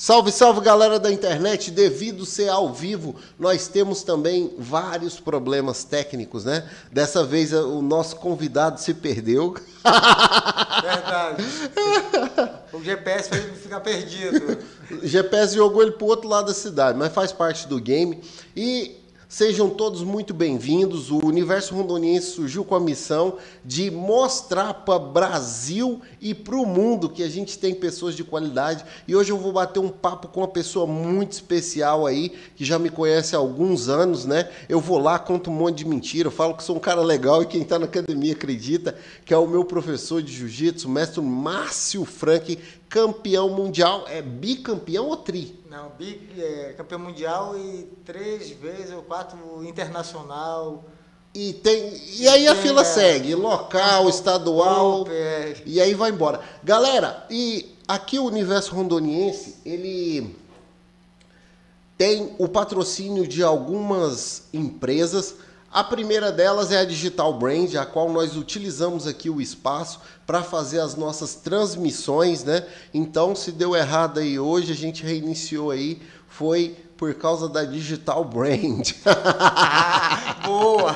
Salve, salve galera da internet! Devido ser ao vivo, nós temos também vários problemas técnicos, né? Dessa vez o nosso convidado se perdeu. Verdade. O GPS fez ficar perdido. O GPS jogou ele pro outro lado da cidade, mas faz parte do game. E Sejam todos muito bem-vindos. O Universo Rondoniense surgiu com a missão de mostrar para o Brasil e para o mundo que a gente tem pessoas de qualidade. E hoje eu vou bater um papo com uma pessoa muito especial aí, que já me conhece há alguns anos, né? Eu vou lá, conto um monte de mentira, falo que sou um cara legal e quem está na academia acredita, que é o meu professor de jiu-jitsu, mestre Márcio Frank, campeão mundial. É bicampeão ou tri? Não, bi, é, campeão mundial e três vezes ou quatro internacional. E, tem, e aí a tem, fila é, segue, local, estadual, é. e aí vai embora. Galera, e aqui o Universo Rondoniense, ele tem o patrocínio de algumas empresas a primeira delas é a Digital Brand, a qual nós utilizamos aqui o espaço para fazer as nossas transmissões, né? Então, se deu errado aí hoje, a gente reiniciou aí, foi por causa da Digital Brand. Boa!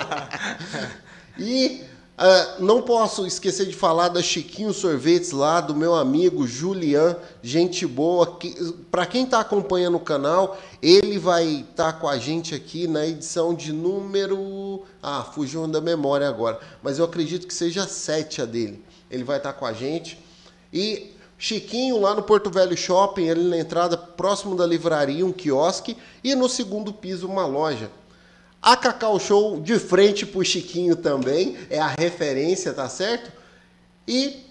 e Uh, não posso esquecer de falar da Chiquinho Sorvetes lá, do meu amigo Julian, gente boa. Que, Para quem está acompanhando o canal, ele vai estar tá com a gente aqui na edição de número. Ah, fugiu da memória agora, mas eu acredito que seja 7 a dele. Ele vai estar tá com a gente. E Chiquinho lá no Porto Velho Shopping, ele na entrada próximo da livraria, um quiosque, e no segundo piso uma loja. A Cacau Show de frente pro Chiquinho também, é a referência, tá certo? E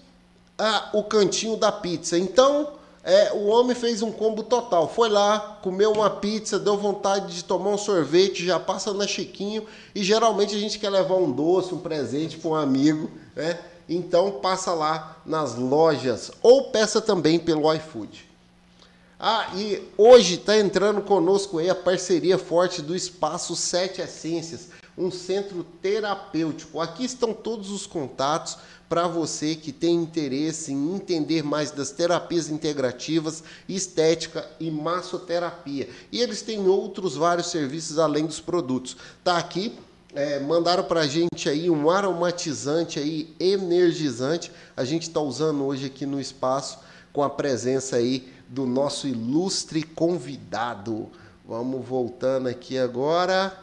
a, o cantinho da pizza. Então, é, o homem fez um combo total. Foi lá, comeu uma pizza, deu vontade de tomar um sorvete, já passa na Chiquinho. E geralmente a gente quer levar um doce, um presente para um amigo, né? Então passa lá nas lojas ou peça também pelo iFood. Ah, e hoje está entrando conosco aí a parceria forte do Espaço Sete Essências, um centro terapêutico. Aqui estão todos os contatos para você que tem interesse em entender mais das terapias integrativas, estética e massoterapia. E eles têm outros vários serviços além dos produtos. Tá aqui é, mandaram para a gente aí um aromatizante aí energizante. A gente está usando hoje aqui no espaço com a presença aí do nosso ilustre convidado. Vamos voltando aqui agora.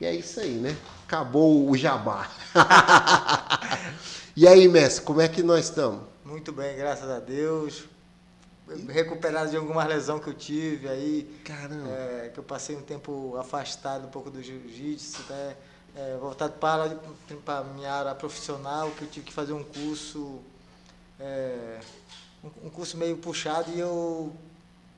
E é isso aí, né? Acabou o jabá. e aí, mestre, como é que nós estamos? Muito bem, graças a Deus. Recuperado de alguma lesão que eu tive aí. Caramba. É, que eu passei um tempo afastado um pouco do jiu-jitsu, né? É, voltado para, para a minha área profissional, que eu tive que fazer um curso. É, um curso meio puxado e eu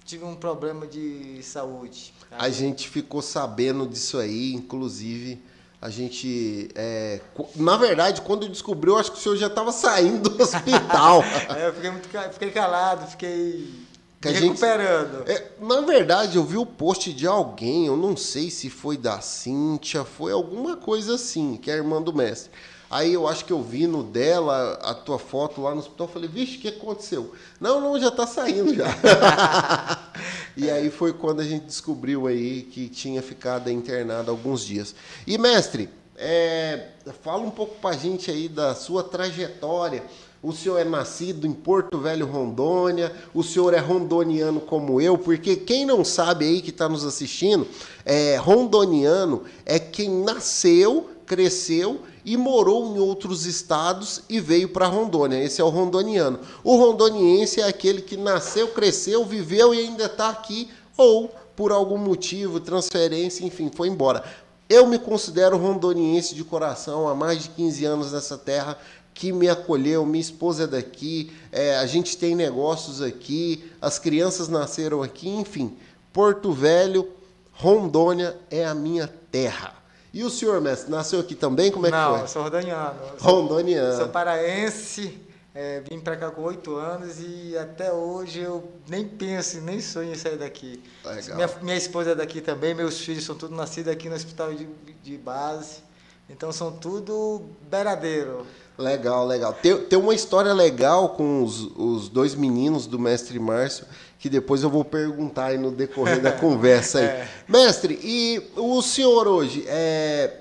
tive um problema de saúde. A gente ficou sabendo disso aí, inclusive a gente, é, na verdade, quando descobriu, acho que o senhor já estava saindo do hospital. é, eu fiquei muito, fiquei calado, fiquei que recuperando. Gente, é, na verdade, eu vi o post de alguém, eu não sei se foi da Cíntia, foi alguma coisa assim, que é a irmã do mestre Aí eu acho que eu vi no dela a tua foto lá no hospital. Falei, vixe, o que aconteceu? Não, não, já está saindo já. e aí foi quando a gente descobriu aí que tinha ficado internado alguns dias. E mestre, é, fala um pouco para a gente aí da sua trajetória. O senhor é nascido em Porto Velho, Rondônia. O senhor é rondoniano como eu, porque quem não sabe aí que está nos assistindo, é, rondoniano é quem nasceu, cresceu e morou em outros estados e veio para Rondônia. Esse é o rondoniano. O rondoniense é aquele que nasceu, cresceu, viveu e ainda está aqui, ou por algum motivo, transferência, enfim, foi embora. Eu me considero rondoniense de coração há mais de 15 anos nessa terra que me acolheu, minha esposa é daqui, é, a gente tem negócios aqui, as crianças nasceram aqui, enfim. Porto Velho, Rondônia é a minha terra. E o senhor, mestre, nasceu aqui também? Como é Não, que foi? Não, sou rondoniano. Rondoniano. Sou paraense, é, vim para cá com oito anos e até hoje eu nem penso, nem sonho em sair daqui. Legal. Minha, minha esposa é daqui também, meus filhos são todos nascidos aqui no hospital de, de base. Então são tudo beiradeiro. Legal, legal. Tem, tem uma história legal com os, os dois meninos do mestre Márcio, que depois eu vou perguntar aí no decorrer da conversa aí. É. Mestre, e o senhor hoje é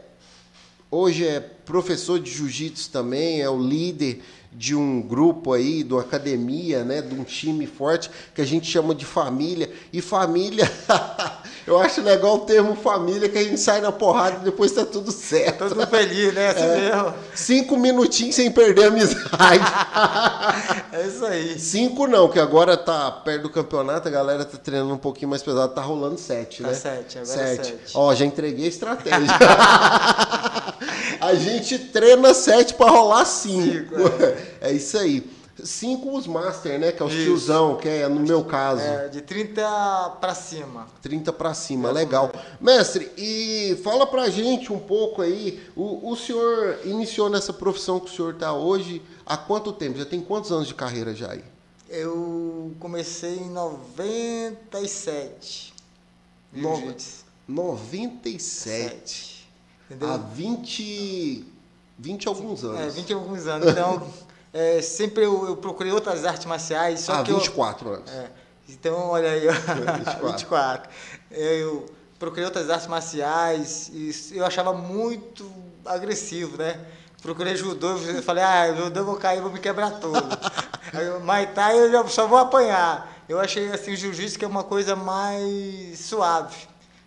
hoje é professor de jiu-jitsu também, é o líder de um grupo aí, de uma academia, né, de um time forte que a gente chama de família. E família, eu acho legal o termo família, que a gente sai na porrada e depois tá tudo certo. Todo mundo feliz, né? Assim mesmo. Cinco minutinhos sem perder a amizade. É isso aí. Cinco não, que agora tá perto do campeonato, a galera tá treinando um pouquinho mais pesado, tá rolando sete, Tá né? sete, agora é sete. Ó, já entreguei a estratégia. a gente treina sete pra rolar cinco. Cinco, é. isso aí. Cinco os master, né? Que é os Isso. tiozão, que é no meu caso. É, de 30 pra cima. 30 pra cima, Essa legal. Mestre, e fala pra gente um pouco aí, o, o senhor iniciou nessa profissão que o senhor tá hoje há quanto tempo? Já tem quantos anos de carreira já aí? Eu comecei em 97. Nova- Jiu-jitsu. 97. Entendeu? Há 20, 20 e alguns anos. É, 20 e alguns anos. Então, é, sempre eu, eu procurei outras artes marciais. Só Há que eu, 24 anos. É, então, olha aí, ó, 24. 24. Eu procurei outras artes marciais e eu achava muito agressivo, né? Procurei judô, eu falei, ah, judô eu vou cair, vou me quebrar todo. Thai eu só vou apanhar. Eu achei assim, o jiu-jitsu que é uma coisa mais suave.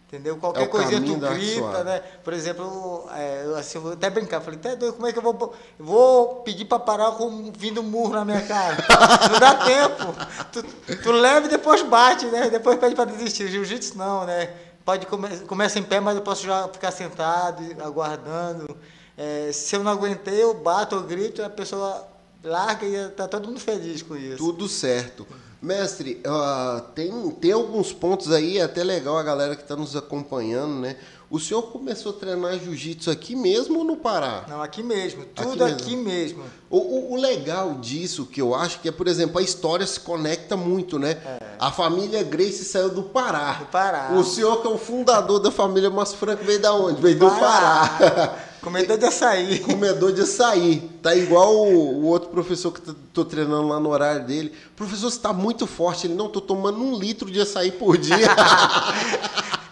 Entendeu? Qualquer É coisinha tu grita, né? Por exemplo, é, eu, assim, eu vou até brincar, falei, até doido, como é que eu vou. Vou pedir pra parar com vindo murro na minha cara. Não dá tempo. Tu, tu leva e depois bate, né? Depois pede pra desistir. Jiu-jitsu não, né? Pode come, começa em pé, mas eu posso já ficar sentado, aguardando. É, se eu não aguentei, eu bato, eu grito, a pessoa larga e tá todo mundo feliz com isso. Tudo certo. Mestre, ah, tem, tem alguns pontos aí, é até legal a galera que está nos acompanhando, né? O senhor começou a treinar jiu-jitsu aqui mesmo ou no Pará? Não, aqui mesmo, Aqui tudo mesmo. aqui mesmo. O, o- o legal disso, que eu acho que é, por exemplo, a história se conecta muito, né? A família Grace saiu do Pará. É. Do Pará. O senhor, que é o fundador da família Mas Franco, veio da onde? Veio do Pará. Pará. Comedor de açaí. Comedor de açaí. Tá igual o, o outro professor que t- tô treinando lá no horário dele. Professor, você tá muito forte. Ele, não, tô tomando um litro de açaí por dia.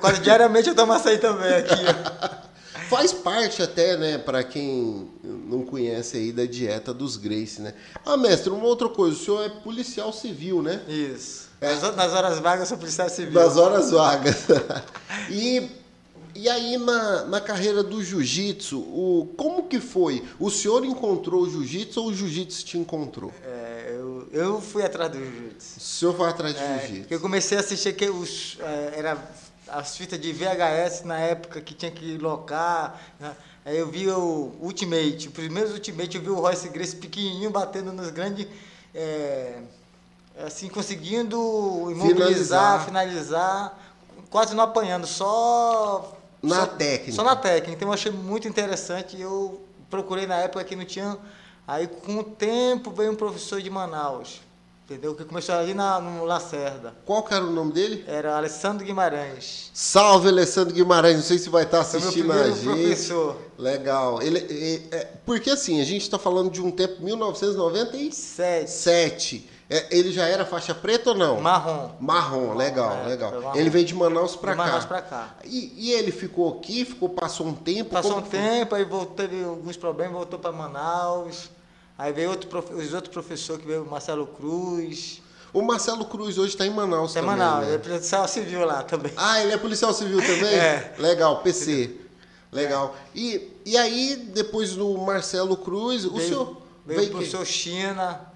Quase diariamente eu tomo açaí também aqui. Faz parte até, né, para quem não conhece aí da dieta dos Grace, né? Ah, mestre, uma outra coisa. O senhor é policial civil, né? Isso. É. Nas, nas horas vagas eu sou policial civil. Das horas vagas. e, e aí, na, na carreira do jiu-jitsu, como que foi? O senhor encontrou o jiu-jitsu ou o jiu-jitsu te encontrou? É, eu, eu fui atrás do jiu-jitsu. O senhor foi atrás de É, jiu-jitsu. eu comecei a assistir que os, é, era as fitas de VHS na época que tinha que locar. né? Aí eu vi o Ultimate, os primeiros Ultimate, eu vi o Royce Grace pequenininho batendo nos grandes. é, assim, conseguindo imobilizar, Finalizar. finalizar, quase não apanhando, só. Na só- técnica. Só na técnica. Então eu achei muito interessante eu procurei na época que não tinha. Aí com o tempo veio um professor de Manaus. Entendeu? Que começou ali na, no Lacerda. Qual que era o nome dele? Era Alessandro Guimarães. Salve, Alessandro Guimarães. Não sei se vai estar assistindo a gente. professor. Legal. Ele, é- é- porque assim, a gente está falando de um tempo 1997. Sete. É, ele já era faixa preta ou não? Marrom. Marrom, legal, é, legal. marrom. Ele veio de Manaus De cá. Manaus pra cá. E, e ele ficou aqui, ficou, passou um tempo. Passou um tempo, aí voltou, teve alguns problemas, voltou para Manaus. Aí veio outro, os outros professores que veio, o Marcelo Cruz. O Marcelo Cruz hoje está em Manaus Até também. Manaus, né? ele é policial civil lá também. Ah, ele é policial civil também? É. Legal, PC. Legal. E, e aí, depois do Marcelo Cruz, o veio, senhor. veio veio o professor China.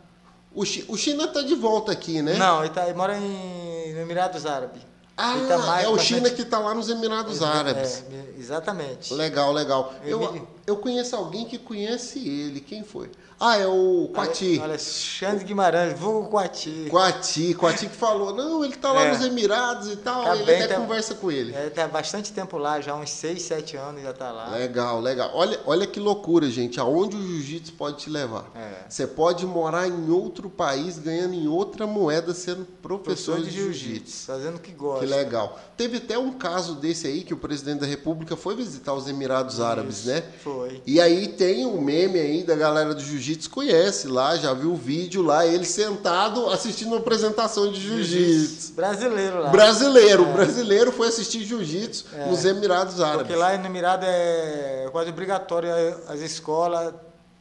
O, Chi- o China tá de volta aqui, né? Não, ele, tá, ele mora em, no Emirados Árabes. Ah, tá é o China que tá lá nos Emirados Árabes. É, exatamente. Legal, legal. Eu Eu, Eu conheço alguém que conhece ele. Quem foi? Ah, é o Quati. Alexandre Guimarães, vulgo Quati. Quati, Quati que falou, não, ele tá lá é. nos Emirados e tal, tá ele bem, até tá, conversa com ele. É, tá bastante tempo lá, já uns 6, 7 anos já tá lá. Legal, legal. Olha, olha que loucura, gente, aonde o jiu-jitsu pode te levar. É. Você pode morar em outro país, ganhando em outra moeda, sendo professor, professor de, de jiu-jitsu. Fazendo o que gosta. Que legal. Teve até um caso desse aí, que o presidente da república foi visitar os Emirados Isso, Árabes, né? Foi. E aí tem um meme aí da galera do jiu-jitsu conhece lá, já viu o vídeo lá, ele sentado assistindo uma apresentação de jiu-jitsu. Brasileiro lá. Brasileiro, é. brasileiro foi assistir jiu-jitsu é. nos Emirados Árabes. Porque lá no Emirado é quase obrigatório as escolas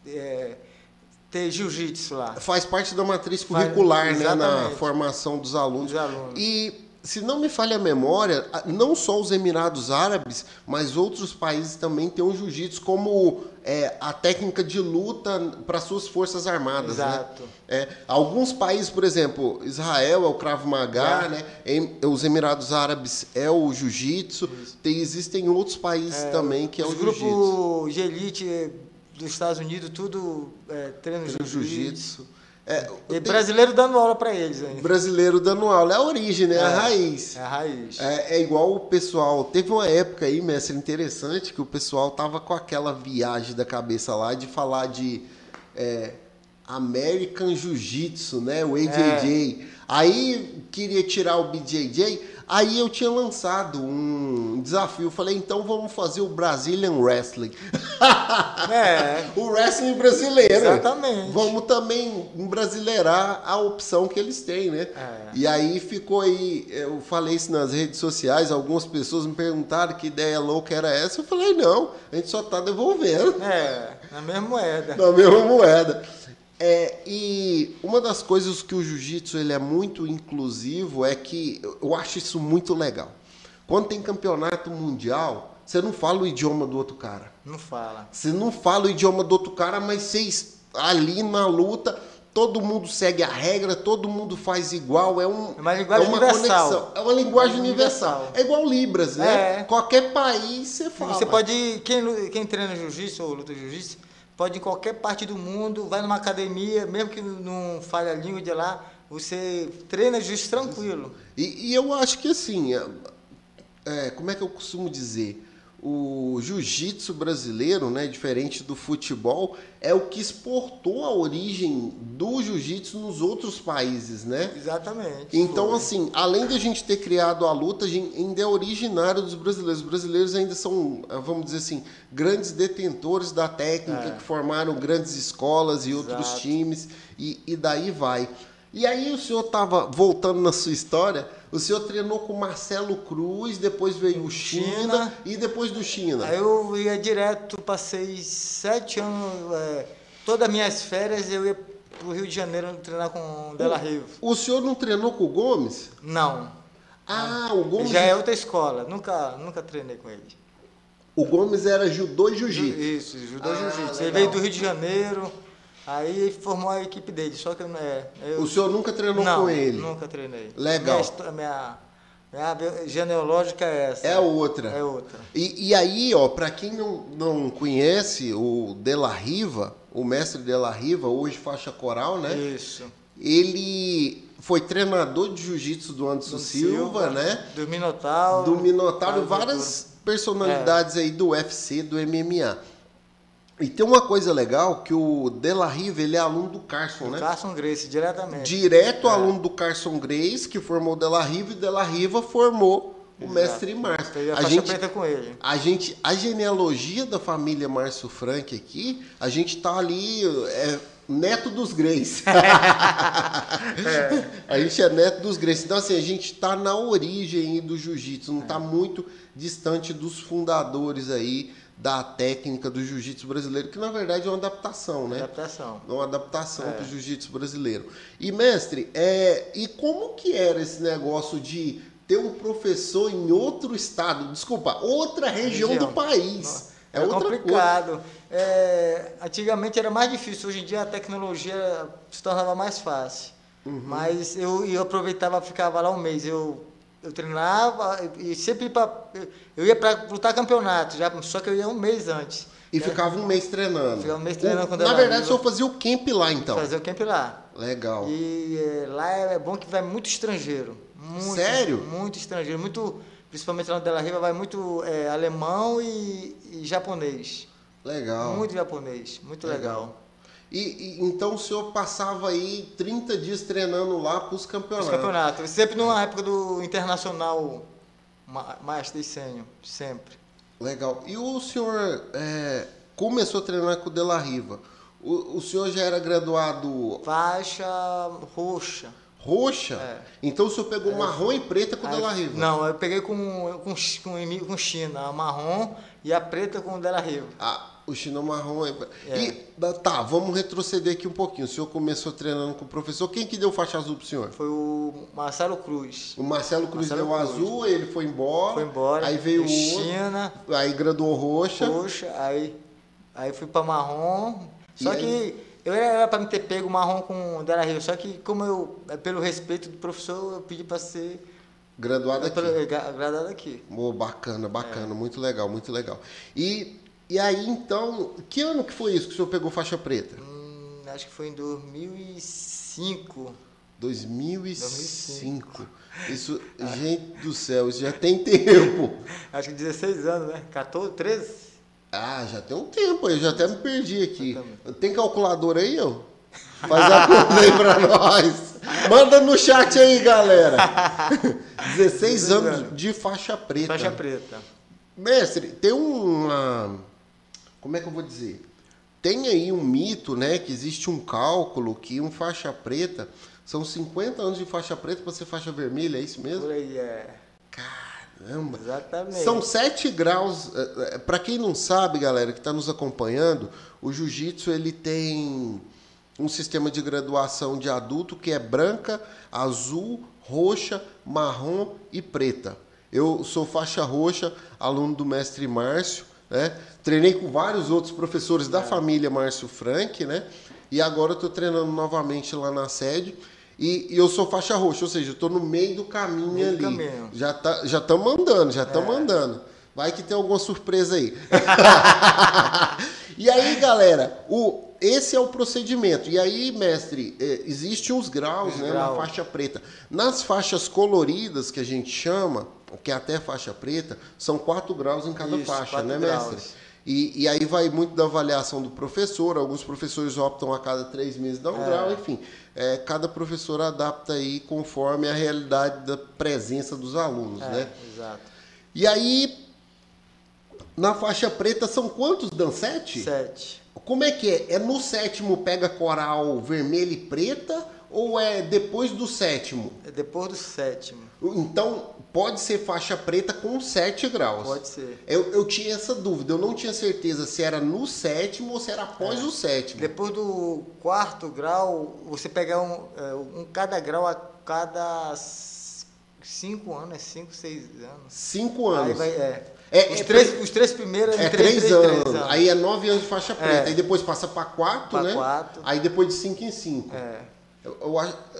é, ter jiu-jitsu lá. Faz parte da matriz curricular, Faz, né, na formação dos alunos. Dos alunos. E se não me falha a memória, não só os Emirados Árabes, mas outros países também têm um jiu-jitsu como é, a técnica de luta para suas forças armadas. Né? Exato. Né? É, alguns países, por exemplo, Israel é o Krav Maga, né? Em, os Emirados Árabes é o jiu-jitsu. Existem outros países é, também que é o jiu-jitsu. Os grupos de elite dos Estados Unidos, tudo é, treino jiu-jitsu. É, e brasileiro dando aula para eles ainda. Brasileiro dando aula. É a origem, né? É, a raiz. É a raiz. É, é, igual o pessoal. Teve uma época aí, mestre, interessante, que o pessoal tava com aquela viagem da cabeça lá de falar de é, American Jiu-Jitsu, né? O AJJ. É. Aí queria tirar o BJJ. Aí eu tinha lançado um desafio. Falei, então vamos fazer o Brazilian Wrestling. É. o wrestling brasileiro. Exatamente. Vamos também brasileirar a opção que eles têm, né? É. E aí ficou aí, eu falei isso nas redes sociais, algumas pessoas me perguntaram que ideia louca era essa. Eu falei, não, a gente só está devolvendo. É, na mesma moeda. Na mesma moeda. É, e uma das coisas que o jiu-jitsu ele é muito inclusivo é que eu acho isso muito legal. Quando tem campeonato mundial, você não fala o idioma do outro cara. Não fala. Você não fala o idioma do outro cara, mas você ali na luta, todo mundo segue a regra, todo mundo faz igual, é, um, é uma linguagem é uma universal. Conexão, é uma linguagem universal. universal. É igual Libras, né? É. Qualquer país você fala. Você pode, quem, quem treina jiu-jitsu ou luta jiu-jitsu, pode ir qualquer parte do mundo, vai numa academia, mesmo que não fale a língua de lá, você treina jiu-jitsu tranquilo. E, e, eu acho que assim, é, é, como é que eu costumo dizer? O jiu-jitsu brasileiro, né, diferente do futebol, é o que exportou a origem do jiu-jitsu nos outros países, né? Exatamente. Então, foi. assim, além de a gente ter criado a luta, a gente ainda é originário dos brasileiros. Os brasileiros ainda são, vamos dizer assim, grandes detentores da técnica, é. que formaram grandes escolas e Exato. outros times, e, e daí vai. E aí o senhor estava voltando na sua história o senhor treinou com Marcelo Cruz, depois veio o China, China, e depois do China. Eu ia direto, passei sete anos, é, todas as minhas férias eu ia para o Rio de Janeiro treinar com o Della Riva. O senhor não treinou com o Gomes? Não. Ah, o Gomes. Já é outra escola, nunca, nunca treinei com ele. O Gomes era judô e jiu-jitsu. Isso, judô e ah, jiu-jitsu. Ele veio do Rio de Janeiro. Aí formou a equipe dele, só que é, eu, O senhor nunca treinou não, com ele? nunca treinei. Legal. Minha, minha, minha genealógica é essa. É outra. É outra. E, e aí, ó, para quem não, não conhece o De La Riva, o mestre De La Riva, hoje faixa coral, né? Isso. Ele foi treinador de jiu-jitsu do Anderson do Silva, Silva, né? Do Minotauro. Do Minotauro, várias personalidades é. aí do UFC, do MMA. E tem uma coisa legal que o De La Riva, ele é aluno do Carson, do né? Carson Grace, diretamente. Direto é. aluno do Carson Grace, que formou o Riva, e De La Riva formou o Exato. mestre Márcio. a, a gente preta com ele. A gente, a genealogia da família Márcio Frank aqui, a gente tá ali é, neto dos Greys. é. A gente é neto dos Greys. Então assim, a gente tá na origem do jiu-jitsu, não é. tá muito distante dos fundadores aí da técnica do jiu-jitsu brasileiro, que na verdade é uma adaptação, né? Adaptação. É uma adaptação é. para o jiu-jitsu brasileiro. E mestre, é, e como que era esse negócio de ter um professor em outro estado, desculpa, outra região, região. do país? É, é complicado. É, antigamente era mais difícil, hoje em dia a tecnologia se tornava mais fácil. Uhum. Mas eu, eu aproveitava, ficava lá um mês. Eu eu treinava e sempre pra, eu ia para lutar campeonato, já, só que eu ia um mês antes. E ficava um mês treinando. Ficava um mês treinando O- com o Na Della verdade, o senhor fazia o camp lá, então. Fazer o camp lá. Legal. E é, lá é bom que vai muito estrangeiro. Muito, Sério? Muito estrangeiro. Muito, principalmente lá no Della Riva, vai muito é, alemão e, e japonês. Legal. Muito japonês. Muito legal. E, e- então o senhor passava aí 30 dias treinando lá para os Os campeonatos. campeonatos. Sempre numa época do Internacional Ma- Master e Sênior. Sempre. Legal. E o senhor é, começou a treinar com o De La Riva. O, o senhor já era graduado Faixa roxa. roxa? É. Então o senhor pegou marrom e preta com o De La Riva? Não, eu peguei com, com, com, com China, a marrom e a preta com o Della Riva. Ah, o chinão marrom. É... É. E, tá, vamos retroceder aqui um pouquinho. O senhor começou treinando com o professor. Quem que deu faixa azul pro senhor? Foi o Marcelo Cruz. O Marcelo Cruz Marcelo deu Cruz. azul, ele foi embora. Foi embora. Aí veio o China, aí graduou roxa. roxa, aí, aí fui pra marrom. Só que eu era pra me ter pego marrom com o Della Riva. Só que como eu, é pelo respeito do professor, eu pedi pra ser Graduado aqui. pelo- gra- agradado aqui. Oh, bacana, É. bacana, muito legal, muito legal. E, e aí, então, que ano que foi isso que o senhor pegou faixa preta? Hum, acho que foi em 2005. 2005. Isso, gente do céu, isso já tem tempo. Acho que 16 anos, né? 14, 13? Ah, já tem um tempo, eu já até me perdi aqui. Tem calculadora aí, ó? Faz a conta aí pra nós. Manda no chat aí, galera. 16 anos de faixa preta. Faixa preta. Mestre, tem uma. Como é que eu vou dizer? Tem aí um mito, né? Que existe um cálculo que um faixa preta são 50 anos de faixa preta para ser faixa vermelha, é isso mesmo? Por aí, é. Caramba! Exatamente. São 7 graus. Para quem não sabe, galera, que está nos acompanhando, o jiu-jitsu ele tem um sistema de graduação de adulto que é branca, azul, roxa, marrom e preta. Eu sou faixa roxa, aluno do mestre Márcio, né? Treinei com vários outros professores da família Márcio Frank, né? E agora eu estou treinando novamente lá na sede. E, e eu sou faixa roxa, ou seja, eu estou no meio do caminho Meio ali. do caminho. Já tá, já estamos andando, já estamos É. andando. Vai que tem alguma surpresa aí. e aí, galera, o, esse é o procedimento. E aí, mestre, é, existe uns graus Os né, na graus. faixa preta. Nas faixas coloridas, que a gente chama, que é até faixa preta, são quatro graus em cada Isso, faixa, né, graus. mestre? E, e aí vai muito da avaliação do professor. Alguns professores optam a cada três meses dar um É. grau, enfim. É, cada professor adapta aí conforme a realidade da presença dos alunos, É, né? exato. E aí, na faixa preta são quantos, Dan? Sete? Sete. Como é que é? É no sétimo pega coral vermelha e preta ou é depois do sétimo? É depois do sétimo. Então, pode ser faixa preta com 7 graus. Pode ser. Eu, eu tinha essa dúvida, eu não tinha certeza se era no sétimo ou se era após É. o sétimo. Depois do quarto grau, você pegar um, é, um cada grau a cada s- cinco anos, é cinco, seis anos. Cinco anos. Aí vai, é. É- os, é três, os três primeiros É três, três, anos. três Aí é nove anos de faixa preta. É. Aí depois passa para quatro, Pra né? quatro. Aí depois de cinco em cinco. É. Eu,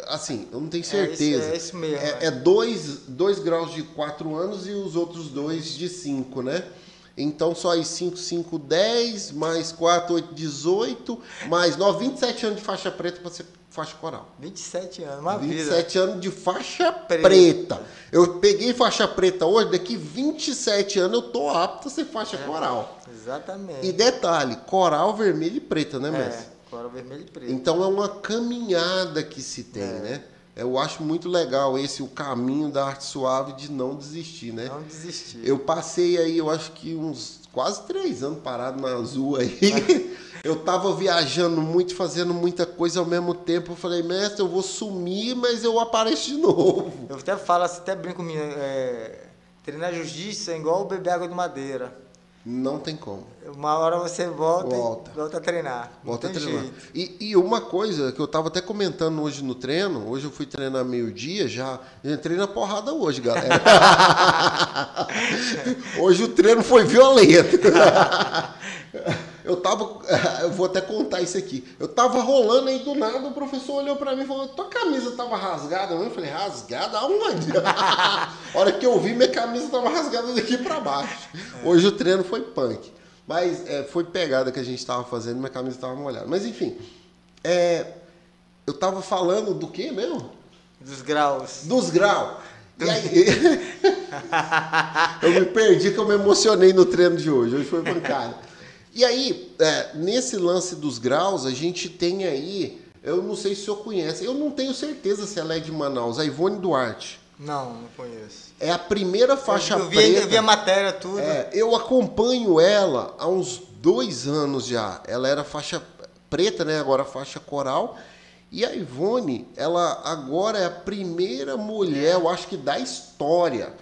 assim, eu não tenho É certeza. é isso mesmo, É, é. é dois, dois graus de quatro anos e os outros dois de cinco, né? Então só aí 5, 5, 10, mais 4, 8, 18, mais 9, 27 anos de faixa preta para ser faixa coral. 27 anos, uma vida. 27 anos de faixa preta. Preta. Eu peguei faixa preta hoje, daqui 27 anos eu tô apto a ser faixa É. coral. Exatamente. E detalhe, coral vermelho e preta, né, mestre? é, coral vermelho e preto. Então é uma caminhada que se tem, É. né? Eu acho muito legal esse o caminho da arte suave de não desistir, né? Não desistir. Eu passei aí, eu acho que uns quase três anos parado na azul aí. Eu tava viajando muito, fazendo muita coisa ao mesmo tempo. Eu falei, mestre, eu vou sumir, mas eu apareço de novo. Eu até falo, assim, até brinco comigo, é, treinar jiu-jitsu é igual beber água de madeira. Não tem como. Uma hora você volta Volta. e volta a treinar. Volta a treinar. E, e uma coisa que eu tava até comentando hoje no treino, hoje eu fui treinar meio-dia, já eu entrei na porrada hoje, galera. hoje o treino foi violento. Eu tava, eu vou até contar isso aqui. Eu tava rolando aí do nada, o professor olhou pra mim e falou: "Tua camisa tava rasgada?" Eu falei: "Rasgada aonde?" A hora que eu vi, minha camisa tava rasgada daqui pra baixo. Hoje o treino foi punk. Mas é, foi pegada que a gente estava fazendo, minha camisa estava molhada. Mas enfim, é, eu estava falando do que mesmo? Dos graus. Dos graus. E aí, eu me perdi que eu me emocionei no treino de hoje. Hoje foi bancada. E aí, é, nesse lance dos graus, a gente tem aí, eu não sei se o senhor conhece, eu não tenho certeza se ela é de Manaus, a Ivone Duarte. Não, não conheço. É a primeira faixa eu vi, preta. Eu vi a matéria, tudo. É, eu acompanho ela há uns dois anos já. Ela era faixa preta, né? Agora faixa coral. E a Ivone, ela agora é a primeira mulher, eu acho que da história,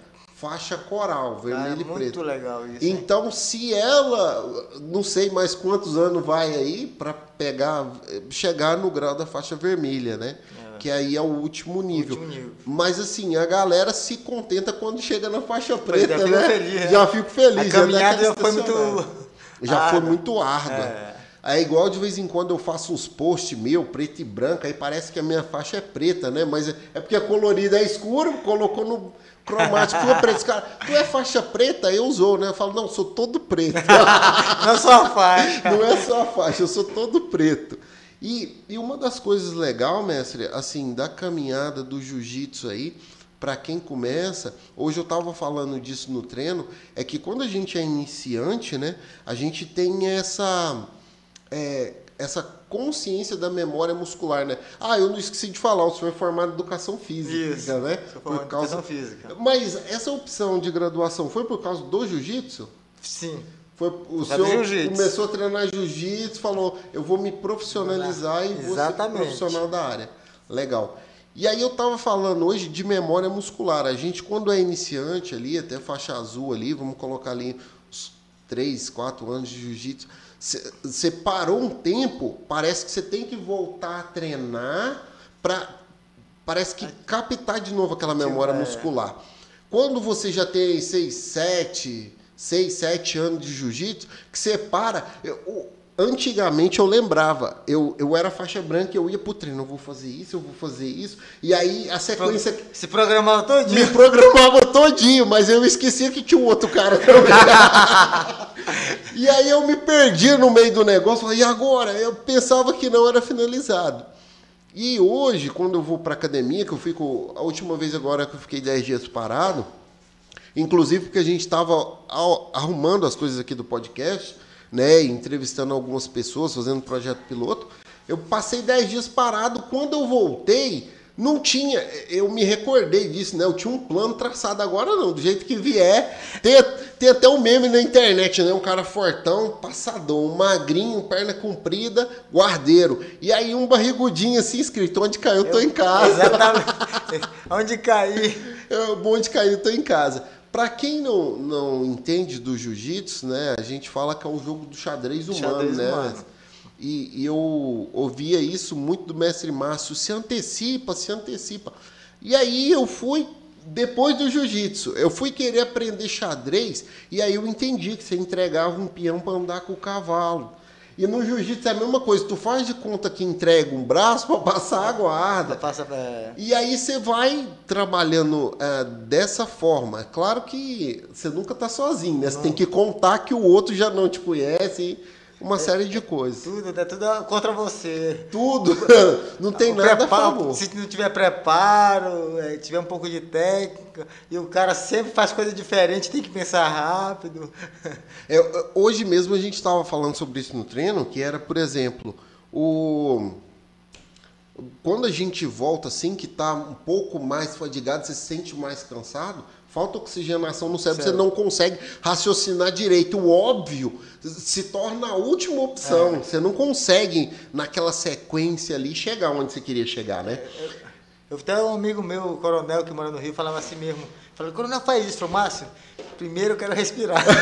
faixa coral, vermelho ah, e preto. Muito legal isso. Hein? Então, se ela, não sei mais quantos anos vai aí para pegar, chegar no grau da faixa vermelha, né? É. Que aí é o último nível. último nível. Mas assim, a galera se contenta quando chega na faixa preta, já né? Feliz, né? Já fico feliz. A caminhada já foi muito. Já foi muito árdua. É. É igual de vez em quando eu faço uns posts meu, preto e branco, aí parece que a minha faixa é preta, né? Mas é porque a colorida é escuro, colocou no cromático, tua preto. Cara, tu é faixa preta? Eu usou, né? Eu falo, não, sou todo preto. não é só a faixa. Não é só a faixa, eu sou todo preto. E, e uma das coisas legais, mestre, assim, da caminhada do jiu-jitsu aí, para quem começa, hoje eu estava falando disso no treino, é que quando a gente é iniciante, né, a gente tem essa é, essa consciência da memória muscular, né? Ah, eu não esqueci de falar, o senhor é formado em educação física, Isso, né? Por causa... educação física. Mas essa opção de graduação foi por causa do jiu-jitsu? Sim. Foi, o senhor começou a treinar jiu-jitsu, falou, eu vou me profissionalizar e vou ser profissional da área. Legal. E aí eu estava falando hoje de memória muscular. A gente, quando é iniciante ali, até faixa azul ali, vamos colocar ali uns 3, 4 anos de jiu-jitsu, você parou um tempo, parece que você tem que voltar a treinar para parece que captar de novo aquela memória muscular. Quando você já tem 6, 7, 6, 7 anos de jiu-jitsu, que você para, eu, antigamente eu lembrava, eu, eu era faixa branca, eu ia pro treino, eu vou fazer isso, eu vou fazer isso, e aí a sequência... Se programava todinho. Me programava todinho, mas eu esquecia que tinha um outro cara também. e aí eu me perdi no meio do negócio, e agora? Eu pensava que não era finalizado. E hoje, quando eu vou para academia, que eu fico, a última vez agora que eu fiquei 10 dias parado, inclusive porque a gente estava arrumando as coisas aqui do podcast, né, entrevistando algumas pessoas, fazendo projeto piloto. Eu passei 10 dias parado. Quando eu voltei, não tinha. Eu me recordei disso, né? Eu tinha um plano traçado agora, não. Do jeito que vier. Tem, tem até um meme na internet, né? Um cara fortão, passador, um magrinho, perna comprida, guardeiro. E aí um barrigudinho assim escrito: onde caiu, eu tô em casa. Exatamente. onde cair. É, onde caiu, tô em casa. Para quem não, não entende do jiu-jitsu, né, a gente fala que é um jogo do xadrez humano, xadrez né? Humano. E, e, eu ouvia isso muito do mestre Márcio, se antecipa, se antecipa. E aí eu fui, depois do jiu-jitsu, eu fui querer aprender xadrez, e aí eu entendi que você entregava um peão para andar com o cavalo. E no jiu-jitsu é a mesma coisa, tu faz de conta que entrega um braço para passar a guarda. Passa pra... E aí você vai trabalhando é, dessa forma. É claro que você nunca está sozinho, né? Você tem que contar que o outro já não te conhece uma é, série de coisas. Tudo, é tudo contra você. Tudo. Não tem o nada preparo, a favor. Se não tiver preparo, é, tiver um pouco de técnica, e o cara sempre faz coisa diferente, tem que pensar rápido. É, hoje mesmo a gente estava falando sobre isso no treino, que era, por exemplo, o quando a gente volta assim, que está um pouco mais fadigado, você se sente mais cansado, falta oxigenação no cérebro, certo. você não consegue raciocinar direito. O óbvio se torna a última opção. É. Você não consegue, naquela sequência ali, chegar onde você queria chegar, né? É, é. Eu tenho um amigo meu, o coronel, que mora no Rio, falava assim mesmo. Falei, coronel, faz isso. Falei, Márcio, primeiro eu quero respirar.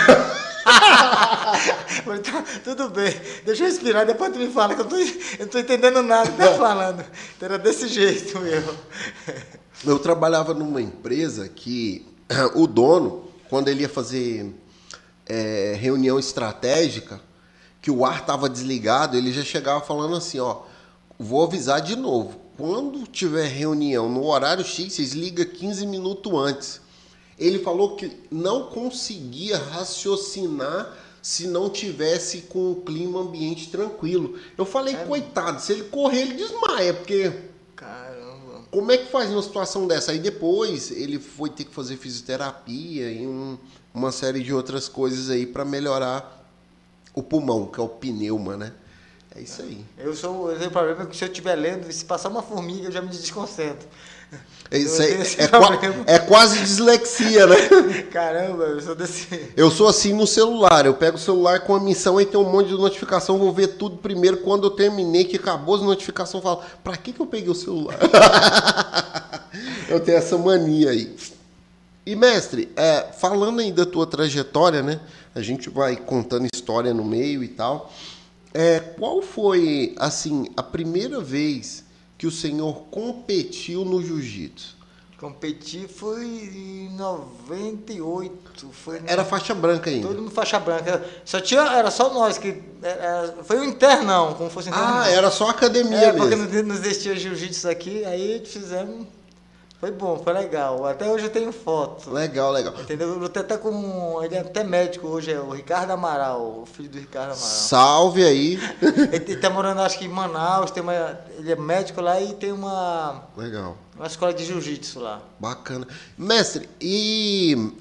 Falei, tá, tudo bem, deixa eu respirar, depois tu me fala, que eu, tô, eu não tô entendendo nada que tá falando. Então era desse jeito mesmo. Eu trabalhava numa empresa que o dono, quando ele ia fazer é, reunião estratégica, que o ar estava desligado, ele já chegava falando assim, ó, vou avisar de novo. Quando tiver reunião no horário X, vocês ligam 15 minutos antes. Ele falou que não conseguia raciocinar se não tivesse com o clima ambiente tranquilo. Eu falei, É. coitado, se ele correr, ele desmaia, porque. Como é que faz numa situação dessa? Aí depois ele foi ter que fazer fisioterapia e um- uma série de outras coisas aí para melhorar o pulmão, que é o pneuma, né? É isso aí. Eu sou, eu tenho problema que se eu estiver lendo, se passar uma formiga, eu já me desconcentro. É, isso aí é, é quase dislexia, né? Caramba, eu sou desse. Eu sou assim no celular. Eu pego o celular com a missão e tem um monte de notificação. Vou ver tudo primeiro. Quando eu terminei, que acabou as notificações, eu falo: pra que, que eu peguei o celular? eu tenho essa mania aí. E mestre, é, falando aí da tua trajetória, né? A gente vai contando história no meio e tal. É, qual foi, assim, a primeira vez que o senhor competiu no jiu-jitsu? Competi foi em 98. Foi Era faixa branca ainda. todo mundo faixa branca. Só tinha, era só nós que. era- foi um internam, como fosse internam. Ah, era só academia É, mesmo. porque não, não existia jiu-jitsu aqui, aí fizemos. Foi bom, foi legal. Até hoje eu tenho foto. Legal, legal. Entendeu? Eu até tá com. Ele é até médico hoje, é o Ricardo Amaral, o filho do Ricardo Amaral. Salve aí. Ele, tá morando, acho que em Manaus, tem uma, ele é médico lá e tem uma, Legal. uma escola de jiu-jitsu lá. Bacana. Mestre, e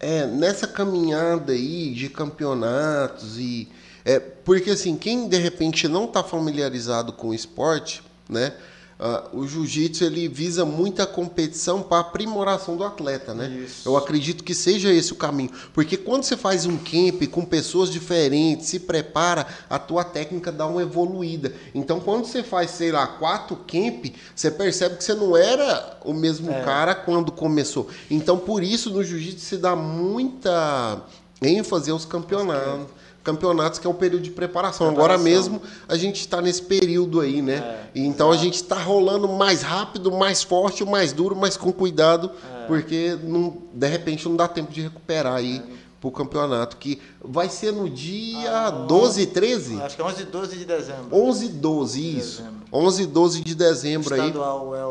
é, nessa caminhada aí de campeonatos e. É, porque assim, quem de repente não está familiarizado com o esporte, né? Ah, o jiu-jitsu ele visa muita competição para aprimoração do atleta, né? Isso. Eu acredito que seja esse o caminho, porque quando você faz um camp com pessoas diferentes, se prepara, a tua técnica dá uma evoluída. Então, quando você faz, sei lá, quatro camp, você percebe que você não era o mesmo É. cara quando começou. Então, por isso no jiu-jitsu se dá muita ênfase aos campeonatos. Campeonatos que é o período de preparação. Agora Preparação. mesmo a gente está nesse período aí, né? É, então a exato. gente está rolando mais rápido, mais forte, mais duro, mas com cuidado, É. porque não, de repente não dá tempo de recuperar aí pro campeonato, que vai ser no dia Ah, 12 e 13? Acho que é 11 e 12 de dezembro. 11 e 12, isso. Dezembro. 11 e 12 de O dezembro aí, estadual é o,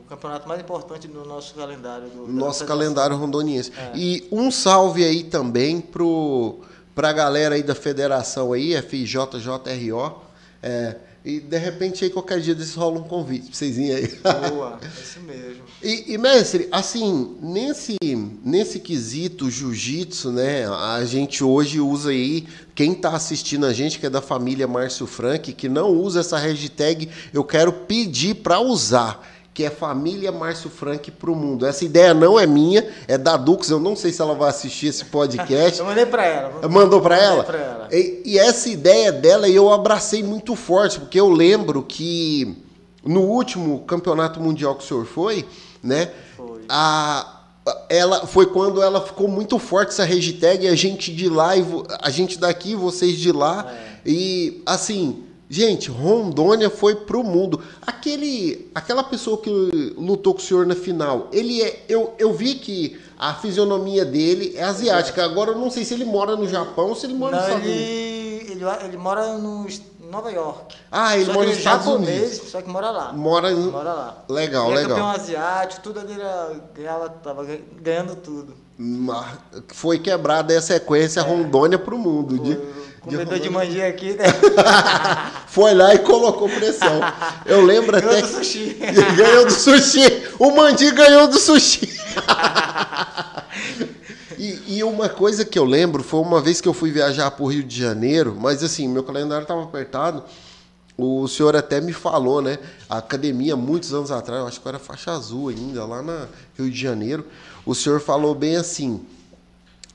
o campeonato mais importante do nosso calendário. Do, nosso calendário rondoniense. É. E um salve aí também pro, pra galera aí da federação aí, FIJJRO, é, e de repente aí qualquer dia desses rola um convite pra vocês irem aí. Boa, é isso mesmo. E, e, mestre, assim, nesse, nesse quesito jiu-jitsu, né, a gente hoje usa aí, quem tá assistindo a gente, que é da família Márcio Frank, que não usa essa hashtag, eu quero pedir para usar, que é família Márcio Frank pro mundo. Essa ideia não é minha, é da Dux, eu não sei se ela vai assistir esse podcast. Eu mandei pra ela. Mandou para ela? pra ela. E, e essa ideia dela eu abracei muito forte, porque eu lembro que no último campeonato mundial que o senhor foi, né? Foi. A, ela foi quando ela ficou muito forte essa hashtag, a gente de lá e a gente daqui, vocês de lá. É. E assim, gente, Rondônia foi pro mundo. Aquele, aquela pessoa que lutou com o senhor na final, ele é, eu, eu vi que a fisionomia dele é asiática. Agora eu não sei se ele mora no Japão ou se ele mora nos Não, Estados Unidos. ele, ele, ele mora no, Nova York. Ah, ele só mora nos é Estados japonês, Unidos. só que mora lá. Mora em- Mora lá. Legal, ele é legal. campeão asiático, tudo ali era, ganhava, tava gan- ganhando tudo. Foi quebrada a sequência Rondônia pro mundo. O de comedor de mandia aqui, né? Foi lá e colocou pressão. Eu lembro Ganhou até do que sushi. ganhou do sushi. O Mandi ganhou do sushi. E, e uma coisa que eu lembro foi uma vez que eu fui viajar para o Rio de Janeiro, mas assim, meu calendário estava apertado. O senhor até me falou, né? A academia, muitos anos atrás, eu acho que eu era faixa azul ainda, lá na Rio de Janeiro. O senhor falou bem assim: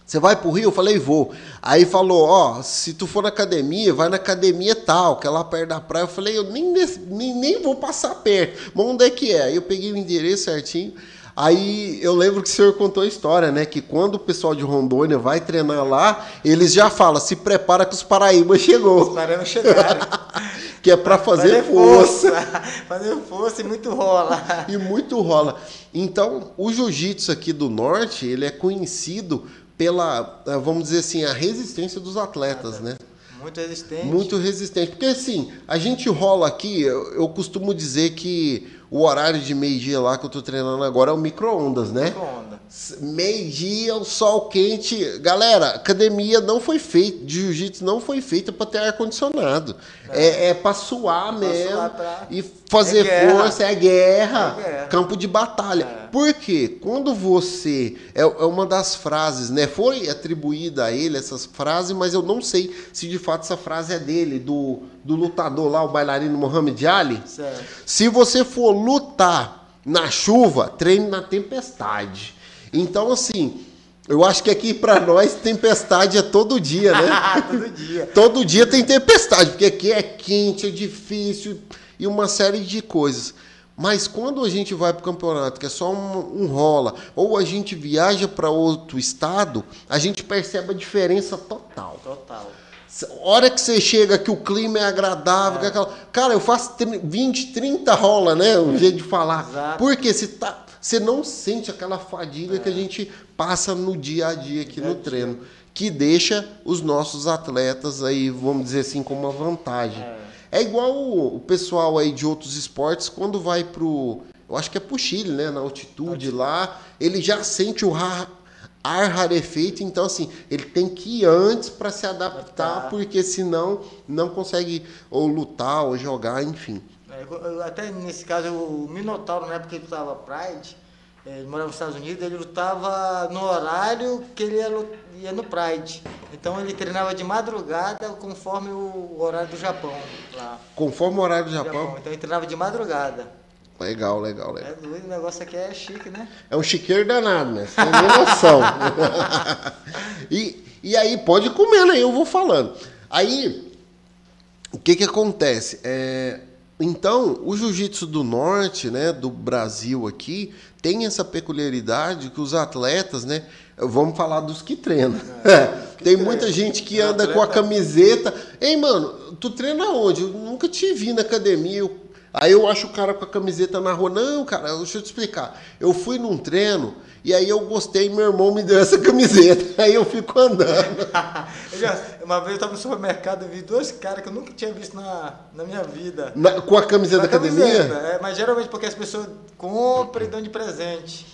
você vai pro Rio? Eu falei, vou. Aí falou, ó, se tu for na academia, vai na academia tal, que é lá perto da praia. Eu falei, eu nem, nem, nem vou passar perto. Mas onde é que é? Aí eu peguei o endereço certinho. Aí eu lembro que o senhor contou a história, né? Que quando o pessoal de Rondônia vai treinar lá, eles já falam, se prepara que os Paraíba chegou. Paramos chegaram. Que é pra fazer, força. Fazer força e muito rola. E muito rola. Então, o jiu-jitsu aqui do norte, ele é conhecido pela, eh, vamos dizer assim, a resistência dos atletas, né? Muito resistente. Muito resistente. Porque assim, a gente rola aqui, eu, eu costumo dizer que o horário de meio-dia lá que eu tô treinando agora é o micro-ondas, né? Micro-onda. Meio-dia, o sol quente. Galera, academia não foi feita, de jiu-jitsu não foi feita para ter ar-condicionado. É, é para suar mesmo. suar pra- E fazer É força, é guerra, É guerra. campo de batalha. É. Por quê? Quando você. É, é uma das frases, né? Foi atribuída a ele essas frases, mas eu não sei se de fato essa frase é dele, do, do lutador lá, o bailarino Muhammad Ali. Certo. Se você for lutar na chuva, treine na tempestade. Então, assim, eu acho que aqui pra nós tempestade é todo dia, né? Todo dia. todo dia tem tempestade, porque aqui é quente, é difícil e uma série de coisas. Mas quando a gente vai para o campeonato, que é só um, um rola, ou a gente viaja para outro estado, a gente percebe a diferença total. Total. Hora que você chega que o clima é agradável, que aquela... cara, eu faço 30, 20, 30 rola, né? Um jeito de falar. Exato. Porque você, tá, você não sente aquela fadiga que a gente passa no dia a dia aqui no treino, que deixa os nossos atletas aí, vamos dizer assim, com uma vantagem. É, igual o, o pessoal aí de outros esportes quando vai pro, eu acho que é pro Chile, né, na altitude lá, ele já sente o ra- ar rarefeito, então assim, ele tem que ir antes para se adaptar, Adaptar. porque senão não consegue ou lutar ou jogar, enfim. É, Até nesse caso, o Minotauro, na época que ele lutava Pride, eh, ele morava nos Estados Unidos, ele lutava no horário que ele ia, no Pride. Então ele treinava de madrugada conforme o horário do Japão. Lá, Conforme o horário do do Japão. Então ele treinava de madrugada. Legal, legal, legal. É doido, o negócio aqui é chique, né? É um chiqueiro danado, né? Nem noção. e, e aí, pode comendo aí, eu vou falando. Aí, o que que acontece? É, então, o jiu-jitsu do norte, né, do Brasil aqui, tem essa peculiaridade que os atletas, né, vamos falar dos que treinam. tem muita gente que anda com a atleta- camiseta. Ei, mano, tu treina onde? Eu nunca te vi na academia. Eu- Aí eu acho o cara com a camiseta na rua. Não, cara, deixa eu te explicar. Eu fui num treino e aí eu gostei, meu irmão me deu essa camiseta. Aí eu fico andando. Uma vez eu estava no supermercado e vi dois caras que eu nunca tinha visto na, na minha vida. Na- com a camiseta da Na academia? camiseta, é, mas geralmente porque as pessoas compram e dão de presente.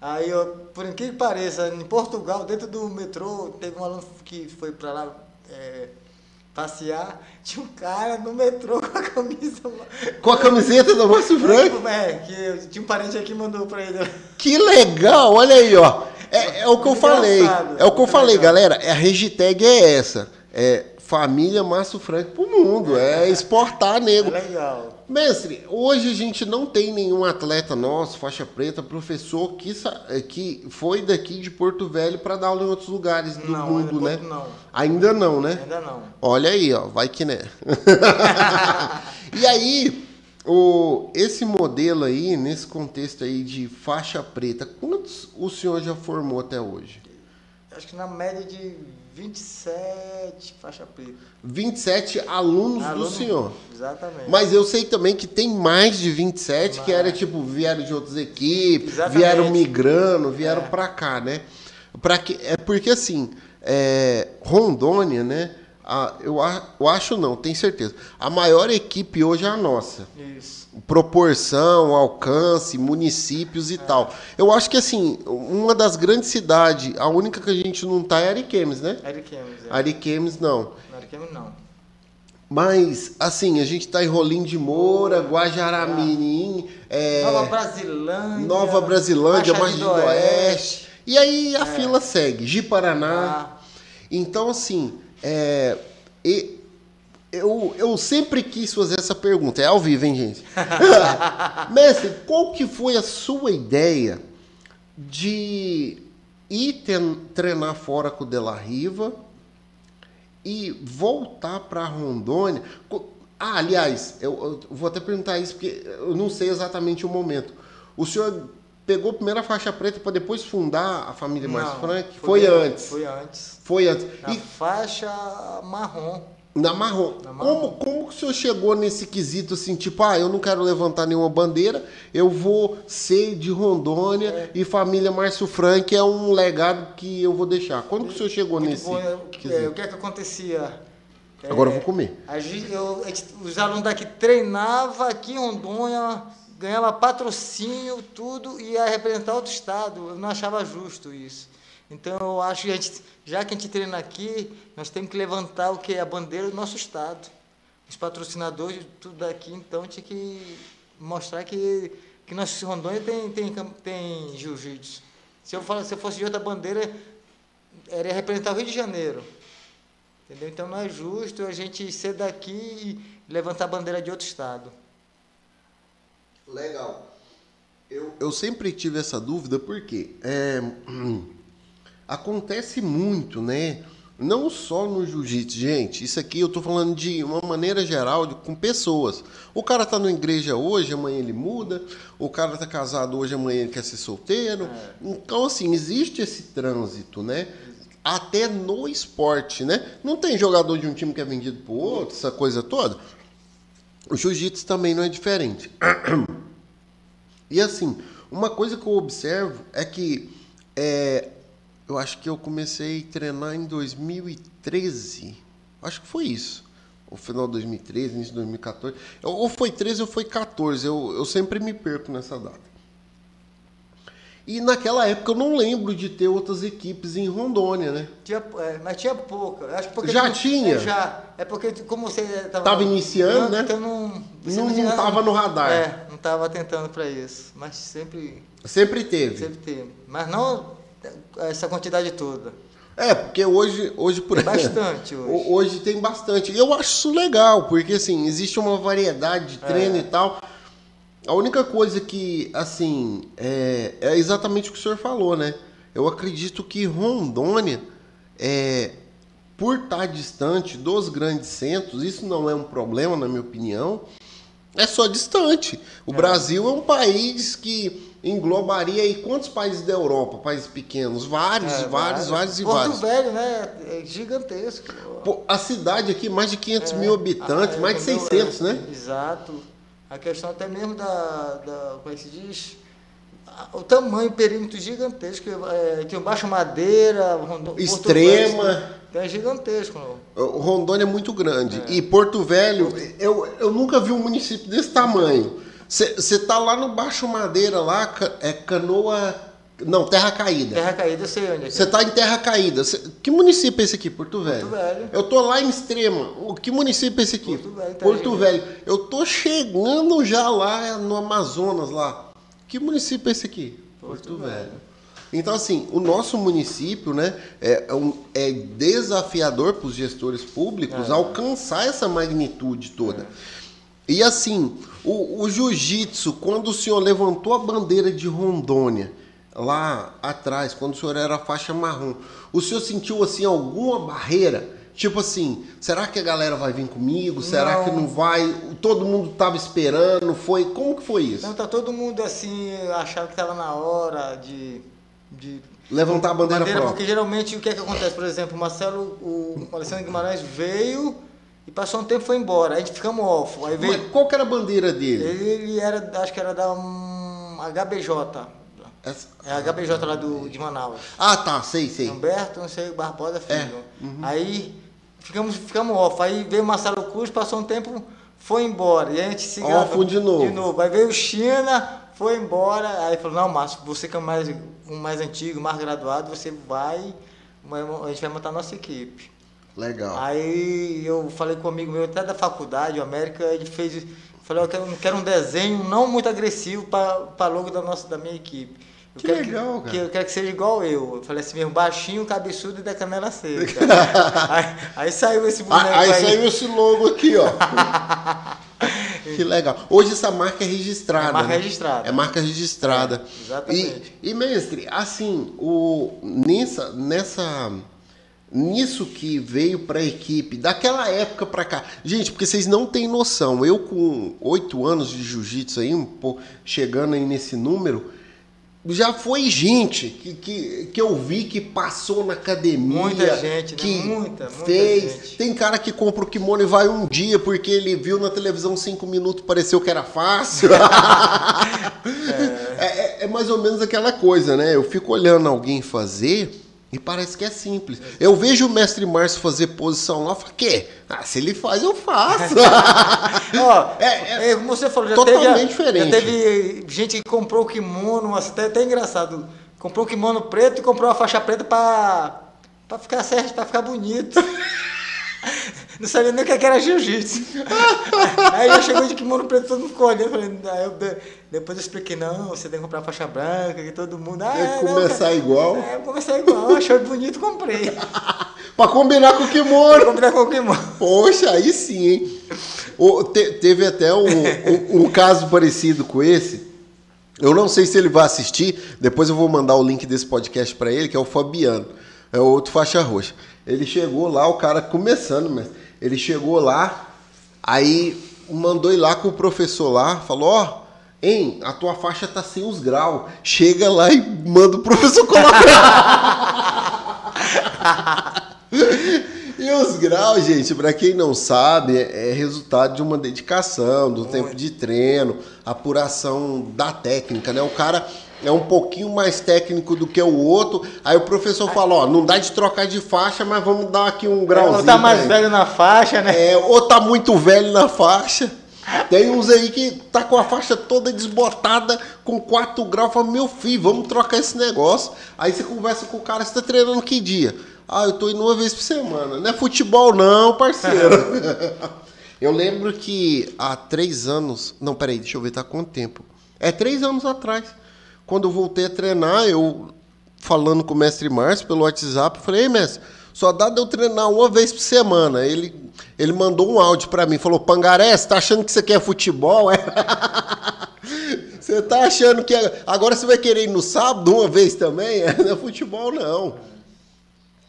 Aí, eu, por incrível que pareça, em Portugal, dentro do metrô, teve um aluno que foi pra lá é, passear, tinha um cara no metrô com a camisa. Com a camiseta do Márcio Franco? É, que tinha um parente aqui que mandou pra ele. Que legal, olha aí, ó. É, é o que eu falei. É o que eu falei, galera. É, a hashtag é essa. É família Márcio Franco pro mundo. É exportar É nego. legal. Mestre, hoje a gente não tem nenhum atleta nosso, faixa preta, professor, que, eh, que foi daqui de Porto Velho para dar aula em outros lugares do Não, mundo, né? não. Ainda não, né? Ainda não. Olha aí, ó, vai que né. e aí, o, esse modelo aí, nesse contexto aí de faixa preta, quantos o senhor já formou até hoje? Acho que na média de 27 faixa preta. 27 alunos Aluno- do senhor. Exatamente. Mas eu sei também que tem mais de 27 que Mais. era tipo, vieram de outras equipes, Exatamente. vieram migrando, vieram É. pra cá, né? Pra que, é porque assim, é, Rondônia, né? a- eu, a- eu acho não, tenho certeza. A maior equipe hoje é a nossa. Isso. Proporção, alcance, municípios e tal. Eu acho que assim, uma das grandes cidades, a única que a gente não tá é Ariquemes, né? Ariquemes, é. Ariquemes não. Ariquemes não. Mas, assim, a gente tá em Rolim de Moura, Guajaramirim, é, Nova Brasilândia. Nova Brasilândia, Maggi do Oeste. E aí a fila segue, Ji-Paraná. Ah, Então, assim, é, e- eu, eu sempre quis fazer essa pergunta. É ao vivo, hein, gente? Mestre, qual que foi a sua ideia de ir treinar fora com o De La Riva e voltar para Rondônia? Ah, aliás, eu, eu vou até perguntar isso porque eu não sei exatamente o momento. O senhor pegou primeiro a faixa preta para depois fundar a família Márcio não, Frank? Foi, antes. Foi antes. Foi antes. Na E faixa marrom. Na marrom. Na marrom. Como, como que o senhor chegou nesse quesito assim, tipo, ah, eu não quero levantar nenhuma bandeira, eu vou ser de Rondônia É. e família Márcio Frank é um legado que eu vou deixar. Quando que o senhor chegou Muito nesse bom, é, o que- quesito? é, o que é que acontecia? É, Agora eu vou comer. A gente, eu- os alunos daqui treinavam aqui em Rondônia ganhava patrocínio, tudo, e ia representar outro estado. Eu não achava justo isso. Então eu acho que a gente, já que a gente treina aqui, nós temos que levantar o que é a bandeira do nosso estado. Os patrocinadores, tudo daqui, então tinha que mostrar que, que nosso Rondônia tem, tem, tem jiu-jitsu. Se eu, se eu fosse de outra bandeira, era representar o Rio de Janeiro. Entendeu? Então não é justo a gente ser daqui e levantar a bandeira de outro estado. Legal. Eu, eu sempre tive essa dúvida porque é, acontece muito, né? Não só no jiu-jitsu, gente. Isso aqui eu tô falando de uma maneira geral, de, com pessoas. O cara tá na igreja hoje, amanhã ele muda. O cara tá casado hoje, amanhã ele quer ser solteiro. É. Então, assim, existe esse trânsito, né? Até no esporte, né? Não tem jogador de um time que é vendido pro outro, essa coisa toda. O jiu-jitsu também não é diferente. E assim, uma coisa que eu observo é que é, eu acho que eu comecei a treinar em 2013. Acho que foi isso. O final de 2013, início de 2014. Ou foi 13 ou foi 14. Eu, eu sempre me perco nessa data. E naquela época eu não lembro de ter outras equipes em Rondônia, né? Tinha, é, mas tinha pouca. Acho porque já tinha? É, já. É porque como você estava iniciando, né? Então não não estava no radar. É, não estava tentando para isso. Mas sempre. Sempre teve. Sempre teve. Mas não essa quantidade toda. É, porque hoje, hoje por tem bastante hoje. hoje tem bastante. Eu acho isso legal, porque assim, existe uma variedade de treino é. e tal. A única coisa que, assim, é, é, exatamente o que o senhor falou, né? Eu acredito que Rondônia, é, por estar distante dos grandes centros, isso não é um problema, na minha opinião, é só distante. O é. Brasil é um país que englobaria aí quantos países da Europa? Países pequenos? Vários, é, vários, vários, e Porto vários. Porto Velho, né? É gigantesco. Pô, a cidade aqui, mais de 500 é, mil habitantes, ah, mais de 600, né? Exato. A questão até mesmo da, da como é que se diz? O tamanho, o perímetro gigantesco, é, tem o Baixo Madeira, Rondônia, Extrema. É gigantesco. O Rondônia é muito grande. É. E Porto Velho, eu, eu nunca vi um município desse tamanho. Você tá lá no Baixo Madeira, lá, é Canoa. Não, Terra Caída. Terra Caída, eu sei onde é. Você tá em Terra Caída. Cê, que município é esse aqui? Porto Velho. Porto Velho. Eu tô lá em Extrema. Que município é esse aqui? Porto Velho. Porto Velho. Eu tô chegando já lá no Amazonas lá. Que município é esse aqui? Porto, Porto Velho. Velho. Então, assim, o nosso município né, é, é, um, é desafiador para os gestores públicos é. alcançar essa magnitude toda. É. E assim, o, o jiu-jitsu, quando o senhor levantou a bandeira de Rondônia, lá atrás, quando o senhor era faixa marrom, o senhor sentiu assim alguma barreira? Tipo assim, será que a galera vai vir comigo? Não. Será que não vai? Todo mundo tava esperando? Foi como que foi isso? Não, tá todo mundo assim, achava que estava na hora de, de levantar a bandeira, bandeira Porque geralmente o que é que acontece? Por exemplo, o Marcelo, o Alessandro Guimarães veio e passou um tempo e foi embora. A gente ficamos off. Aí veio... Mas qual que era a bandeira dele? Ele era, acho que era da um, HBJ. Essa... É a HBJ lá do, de Manaus. Ah, tá, sei, sei. Humberto, não sei, Barbosa Filho. É. Uhum. Aí ficamos, ficamos off. Aí veio o Marcelo Cruz, passou um tempo, foi embora. E a gente se Off de novo. De novo. Aí veio o China, foi embora. Aí falou, não, Márcio, você que é mais, um mais antigo, mais graduado, você vai, a gente vai montar a nossa equipe. Legal. Aí eu falei com um amigo meu, até da faculdade, o América, ele fez. Falei, eu quero, quero um desenho não muito agressivo para logo da, nossa, da minha equipe. Eu que legal, que, cara. Que, eu quero que seja igual eu. Eu falei assim mesmo, baixinho, cabeçudo e da canela seca. aí, aí, saiu esse boneco aí. Aí saiu esse logo aqui, ó. que legal. Hoje essa marca é registrada. É marca né? registrada. É marca registrada. É, exatamente. E, e mestre, assim, o, nessa, nessa nisso que veio para a equipe, daquela época para cá. Gente, porque vocês não têm noção. Eu com oito anos de jiu-jitsu aí, um pouco, chegando aí nesse número, já foi gente que, que, que eu vi que passou na academia. Muita gente, né? que né? muita, muita fez. Gente. Tem cara que compra o kimono e vai um dia porque ele viu na televisão cinco minutos, pareceu que era fácil. é. É, é, é mais ou menos aquela coisa, né? Eu fico olhando alguém fazer E parece que é simples. Eu vejo o mestre Márcio fazer posição lá, eu falo, quê? Ah, se ele faz, eu faço. Ó, é, é, como você falou, já totalmente teve, diferente. Já teve gente que comprou o kimono, até, até engraçado. Comprou o kimono preto e comprou a faixa preta pra ficar certo, pra ficar bonito. Não sabia nem o que era jiu-jitsu. aí eu chegou de kimono preto, todo mundo ficou olhando. Falei, aí eu, depois eu expliquei, não, você tem que comprar faixa branca, que todo mundo. Ah, é, começar igual? É, começar igual, achou bonito, comprei. pra combinar com o kimono. Pra combinar com o kimono. Poxa, aí sim, hein? O, te, teve até um, um, um caso parecido com esse. Eu não sei se ele vai assistir, depois eu vou mandar o link desse podcast para ele, que é o Fabiano. É outro faixa roxa. Ele chegou lá, o cara começando, mas ele chegou lá, aí mandou ir lá com o professor lá, falou, ó, oh, hein, a tua faixa tá sem os graus. Chega lá e manda o professor colocar. e os graus, gente, para quem não sabe, é resultado de uma dedicação, do tempo de treino, apuração da técnica, né? O cara é um pouquinho mais técnico do que o outro. Aí o professor fala, ó, não dá de trocar de faixa, mas vamos dar aqui um grauzinho. Ou tá mais velho na faixa, né? É, ou tá muito velho na faixa. Tem uns aí que tá com a faixa toda desbotada, com 4 graus, fala, meu filho, vamos trocar esse negócio. Aí você conversa com o cara, você tá treinando que dia? Ah, eu tô indo uma vez por semana. Não é futebol não, parceiro. eu lembro que há três anos... Não, peraí, deixa eu ver, tá quanto tempo? É três anos atrás quando eu voltei a treinar, eu falando com o mestre Márcio pelo WhatsApp, falei, ei, mestre, só dá de eu treinar uma vez por semana. Ele, ele mandou um áudio para mim, falou, Pangaré, você tá achando que você quer futebol? É? você tá achando que agora você vai querer ir no sábado uma vez também? É, não é futebol, não.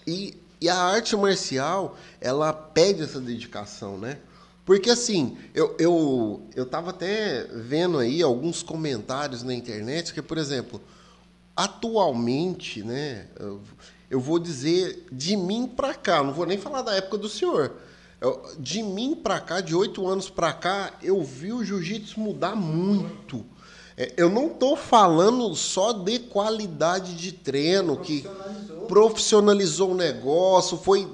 E, e a arte marcial, ela pede essa dedicação, né? Porque assim, eu, eu, eu tava até vendo aí alguns comentários na internet que, por exemplo, atualmente, né, eu, vou dizer de mim para cá, não vou nem falar da época do senhor. Eu, de mim para cá, de oito anos para cá, eu vi o jiu-jitsu mudar muito. É, eu não estou falando só de qualidade de treino, que profissionalizou o negócio, foi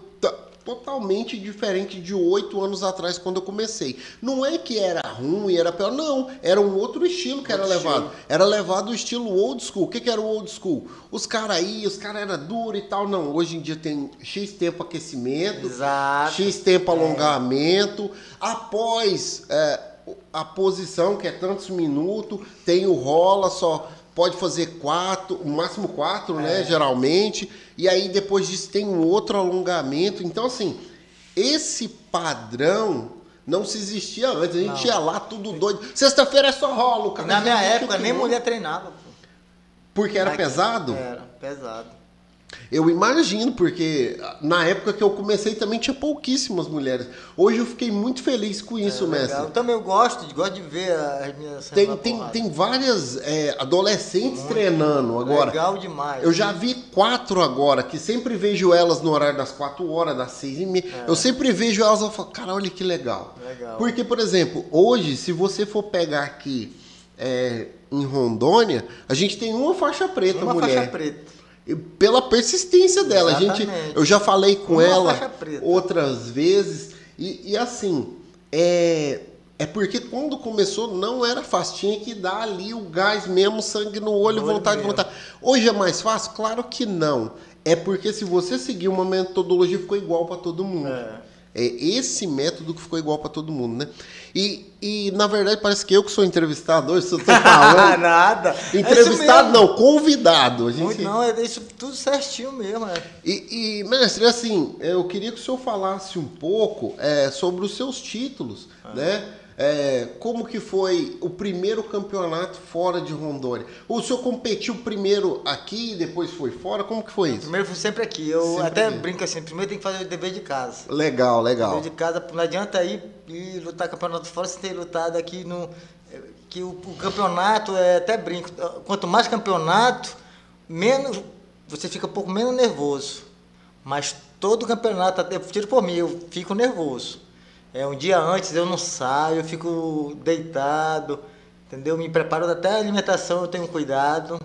totalmente diferente de oito anos atrás, quando eu comecei. Não é que era ruim, era pior, não. Era um outro estilo que outro era levado. Estilo. Era levado o estilo old school. O que, que era o old school? Os caras aí, os caras eram duros e tal. Não, hoje em dia tem X tempo aquecimento, Exato. X tempo é. alongamento. Após é, a posição, que é tantos minutos, tem o rola só pode fazer quatro, o máximo quatro, né, é. né? Geralmente. E aí depois disso tem um outro alongamento. Então, assim, esse padrão não se existia antes. A gente não. ia lá tudo doido. Sexta-feira é só rolo, cara. Na minha época, nem mulher treinava. Pô. Porque era pesado? Era, pesado. Eu imagino, porque na época que eu comecei também tinha pouquíssimas mulheres. Hoje eu fiquei muito feliz com isso, é, mestre. Eu também gosto, gosto de ver as minhas Tem, tem, tem várias é, adolescentes muito treinando agora. Legal demais. Eu já vi quatro agora, que sempre vejo elas no horário das quatro horas, das seis e meia. É. Eu sempre vejo elas e falo, cara, olha que legal. legal. Porque, por exemplo, hoje, se você for pegar aqui é, em Rondônia, a gente tem uma faixa preta, uma mulher. Faixa preta pela persistência dela. A gente, eu já falei com Uma ela outras vezes e, e, assim é é porque quando começou não era fácil, tinha que dar ali o gás mesmo, sangue no olho, no vontade de vontade. Hoje é mais fácil? Claro que não. É porque se você seguir uma metodologia ficou igual para todo mundo. É. É esse método que ficou igual para todo mundo, né? E, e, na verdade, parece que eu que sou entrevistado hoje, se eu tô falando. Nada. Entrevistado é não, convidado. A gente... Muito não, é isso tudo certinho mesmo, né? E, e, mestre, assim, eu queria que o senhor falasse um pouco é, sobre os seus títulos, ah. né? É, como que foi o primeiro campeonato fora de Rondônia? O senhor competiu primeiro aqui e depois foi fora? Como que foi isso? Primeiro fui sempre aqui. Eu sempre até aqui. brinco assim, primeiro tem que fazer o dever de casa. Legal, legal. O dever de casa, não adianta ir e lutar campeonato fora sem ter lutado aqui no. Que o, o campeonato é até brinco. Quanto mais campeonato, menos. Você fica um pouco menos nervoso. Mas todo campeonato, até tiro por mim, eu fico nervoso. É, um dia antes eu não saio, eu fico deitado, entendeu? Me preparo até a alimentação, eu tenho cuidado.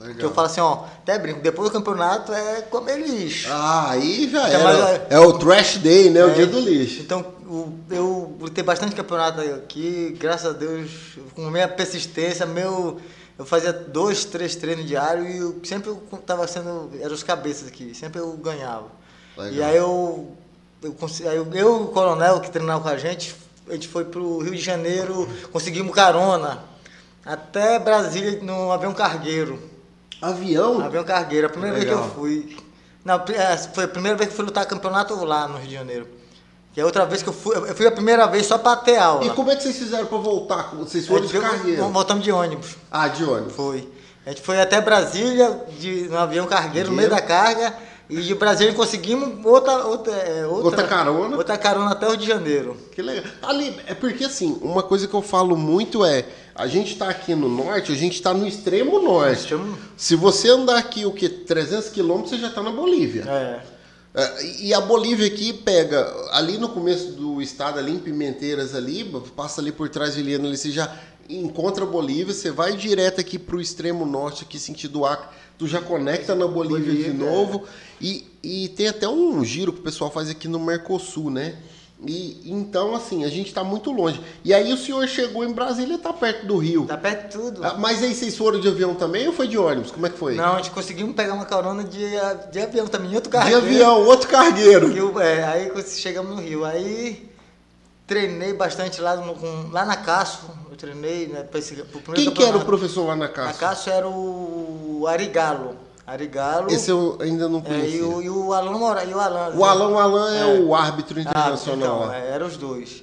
Legal. Que eu falo assim, ó, até brinco, depois do campeonato é comer lixo. Ah, aí já Então, era. É o trash day, né? O É, dia do lixo. Então, o- eu lutei bastante campeonato aqui, graças a Deus, com minha persistência, meu. Eu fazia dois, três treinos diários e eu sempre eu tava sendo. Eram os cabeças aqui, sempre eu ganhava. Legal. E aí eu. Eu, eu, eu e o coronel que treinava com a gente, a gente foi pro Rio de Janeiro, conseguimos carona. Até Brasília no avião cargueiro. Avião? Avião cargueiro, a primeira vez que Legal. eu fui. Não, é, foi a primeira vez que eu fui lutar campeonato lá no Rio de Janeiro. Que é outra vez que eu fui. Eu fui a primeira vez só pra ter aula. E como é que vocês fizeram pra voltar? Vocês foram de carreira? Voltamos de ônibus. Ah, de ônibus. Foi. A gente foi até Brasília, de, no avião cargueiro, no meio da carga. E de Brasília conseguimos outra, outra, é, outra, Outra carona? Outra carona até o Rio de Janeiro. Que legal. Ali, é porque assim, uma coisa que eu falo muito é, a gente tá aqui no norte, a gente tá no extremo norte. Extremo- Se você andar aqui o que 300 quilômetros, você já tá na Bolívia. É. É, E a Bolívia aqui pega, ali no começo do estado, ali em Pimenteiras ali, passa ali por trás de Eliana, ali, você já encontra a Bolívia, você vai direto aqui pro extremo norte, aqui sentido Acre, tu já conecta na Bolívia, de Bolívia, novo, e, e tem até um giro que o pessoal faz aqui no Mercosul, né? E então, assim, a gente tá muito longe. E aí o senhor chegou em Brasília, tá perto do Rio. Tá perto de tudo. Ah, Mas aí vocês foram de avião também ou foi de ônibus? Como é que foi? Não, a gente conseguimu pegar uma carona de, de avião também, em outro de cargueiro. avião, outro cargueiro. E o- é, aí chegamos no Rio, aí treinei bastante lá, no, com- lá na Caço, eu treinei, né, pra esse, pro primeiro Quem que era o professor lá na Na casa? Caço era o Arigalo. Arigalo. Esse eu ainda não é, conhecia. e, o, e o Alan Moraes. E o Alan. O Alan, o Alan é, É. o árbitro Ah, internacional. então, lá. é, eram os dois.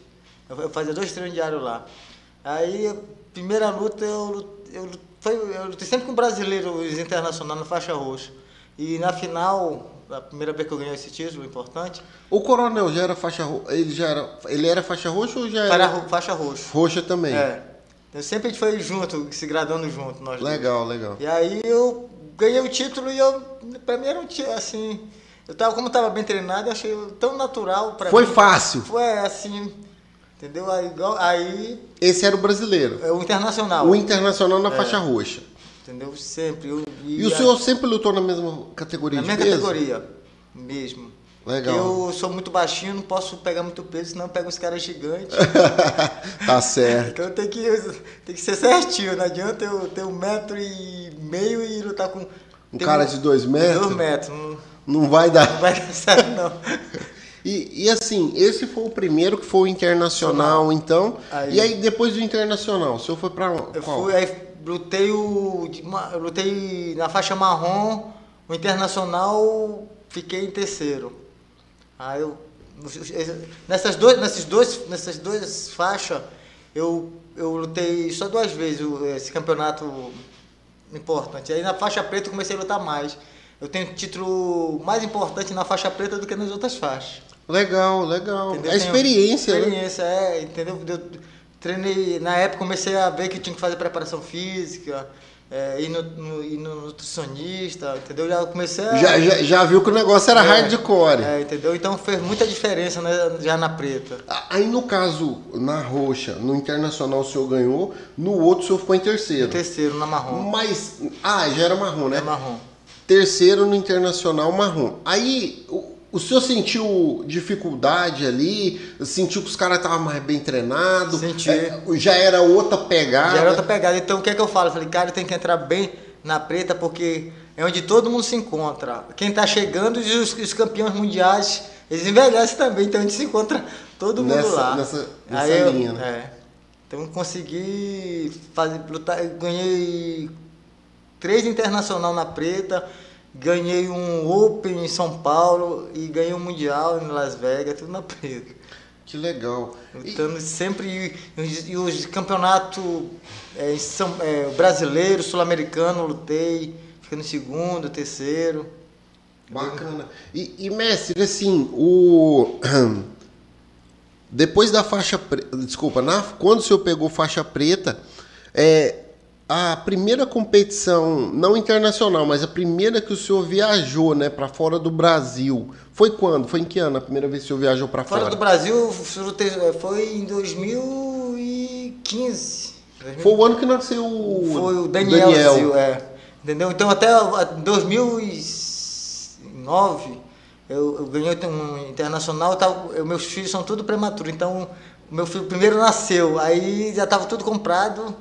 Eu, fazia dois treinos diários lá. Aí, a primeira luta, eu, eu, foi, eu lutei sempre com brasileiros internacionais na faixa roxa. E na final, a primeira vez que eu ganhei esse título importante, O coronel já era faixa roxa? Ele já era. Ele era faixa roxa ou já era faixa roxa. roxa também? É. Então, sempre a gente foi junto, se gradando junto, nós dois. Legal, legal. E aí eu ganhei o título e eu, pra mim era um título, assim, eu tava, como eu tava bem treinado, eu achei tão natural pra Foi mim. fácil. Foi assim, entendeu? Aí, aí Esse era o brasileiro. é o internacional, O internacional na faixa roxa. Entendeu? Sempre. Eu, E o senhor sempre lutou na mesma categoria Na minha peso? categoria, mesmo. Legal. Eu sou muito baixinho, não posso pegar muito peso, senão eu pego os caras gigantes. tá certo. então tem que, tem que ser certinho, não adianta eu ter um metro e meio e lutar com... Um cara de dois metros? Dois metros, não, Não vai dar. não vai dar certo não. E, e assim, esse foi o primeiro que foi o internacional, então. Aí- E aí, depois do internacional, o senhor foi pra Eu qual? fui, aí lutei o. lutei na faixa marrom, o internacional fiquei em terceiro. Aí eu. Nessas duas, nesses dois, nessas duas faixas, eu, eu lutei só duas vezes esse campeonato importante. Aí na faixa preta eu comecei a lutar mais. Eu tenho título mais importante na faixa preta do que nas outras faixas. Legal, legal. Entendeu? A experiência, né? Experiência, é, entendeu? Eu treinei, na época comecei a ver que tinha que fazer preparação física, é, ir, no, no, ir no nutricionista, entendeu? Já comecei a... Já, já, já viu que o negócio era é, hardcore. É, entendeu? Então fez muita diferença né, já na preta. Aí no caso, na roxa, no internacional o senhor ganhou, no outro o senhor ficou em terceiro. No terceiro, na marrom. Mas. Ah, já era marrom, né? É marrom. Terceiro no internacional marrom. Aí o, o senhor sentiu dificuldade ali? Sentiu que os caras estavam mais bem treinados? Senti. É, já era outra pegada. Já era outra pegada. Então o que é que eu falo? Eu falei, cara, tem que entrar bem na preta porque é onde todo mundo se encontra. Quem tá chegando e os, os campeões mundiais, eles envelhecem também, então a gente se encontra todo mundo Nessa- lá. nessa- nessa Aí eu- linha, né? É. Então consegui fazer, lutar, ganhei três internacional na preta, ganhei um Open em São Paulo e ganhei um Mundial em Las Vegas, tudo na preta. Que legal. Lutando sempre. E, os- e os campeonatos é, São- é, brasileiro, sul-americano, lutei, ficando em segundo, terceiro. Bacana. E, e, mestre, assim, o. Depois da faixa preta. Desculpa, na, quando o senhor pegou faixa preta, é, a primeira competição, não internacional, mas a primeira que o senhor viajou, né, para fora do Brasil, foi quando? Foi em que ano a primeira vez que o senhor viajou para fora? Fora do Brasil, é, foi em 2015. Foi o ano que nasceu o, Foi o Daniel, Zil, é. Entendeu? Então até 2009 eu, eu ganhei um internacional, tava, eu, meus filhos são tudo prematuro, então meu filho primeiro nasceu, aí já estava tudo comprado.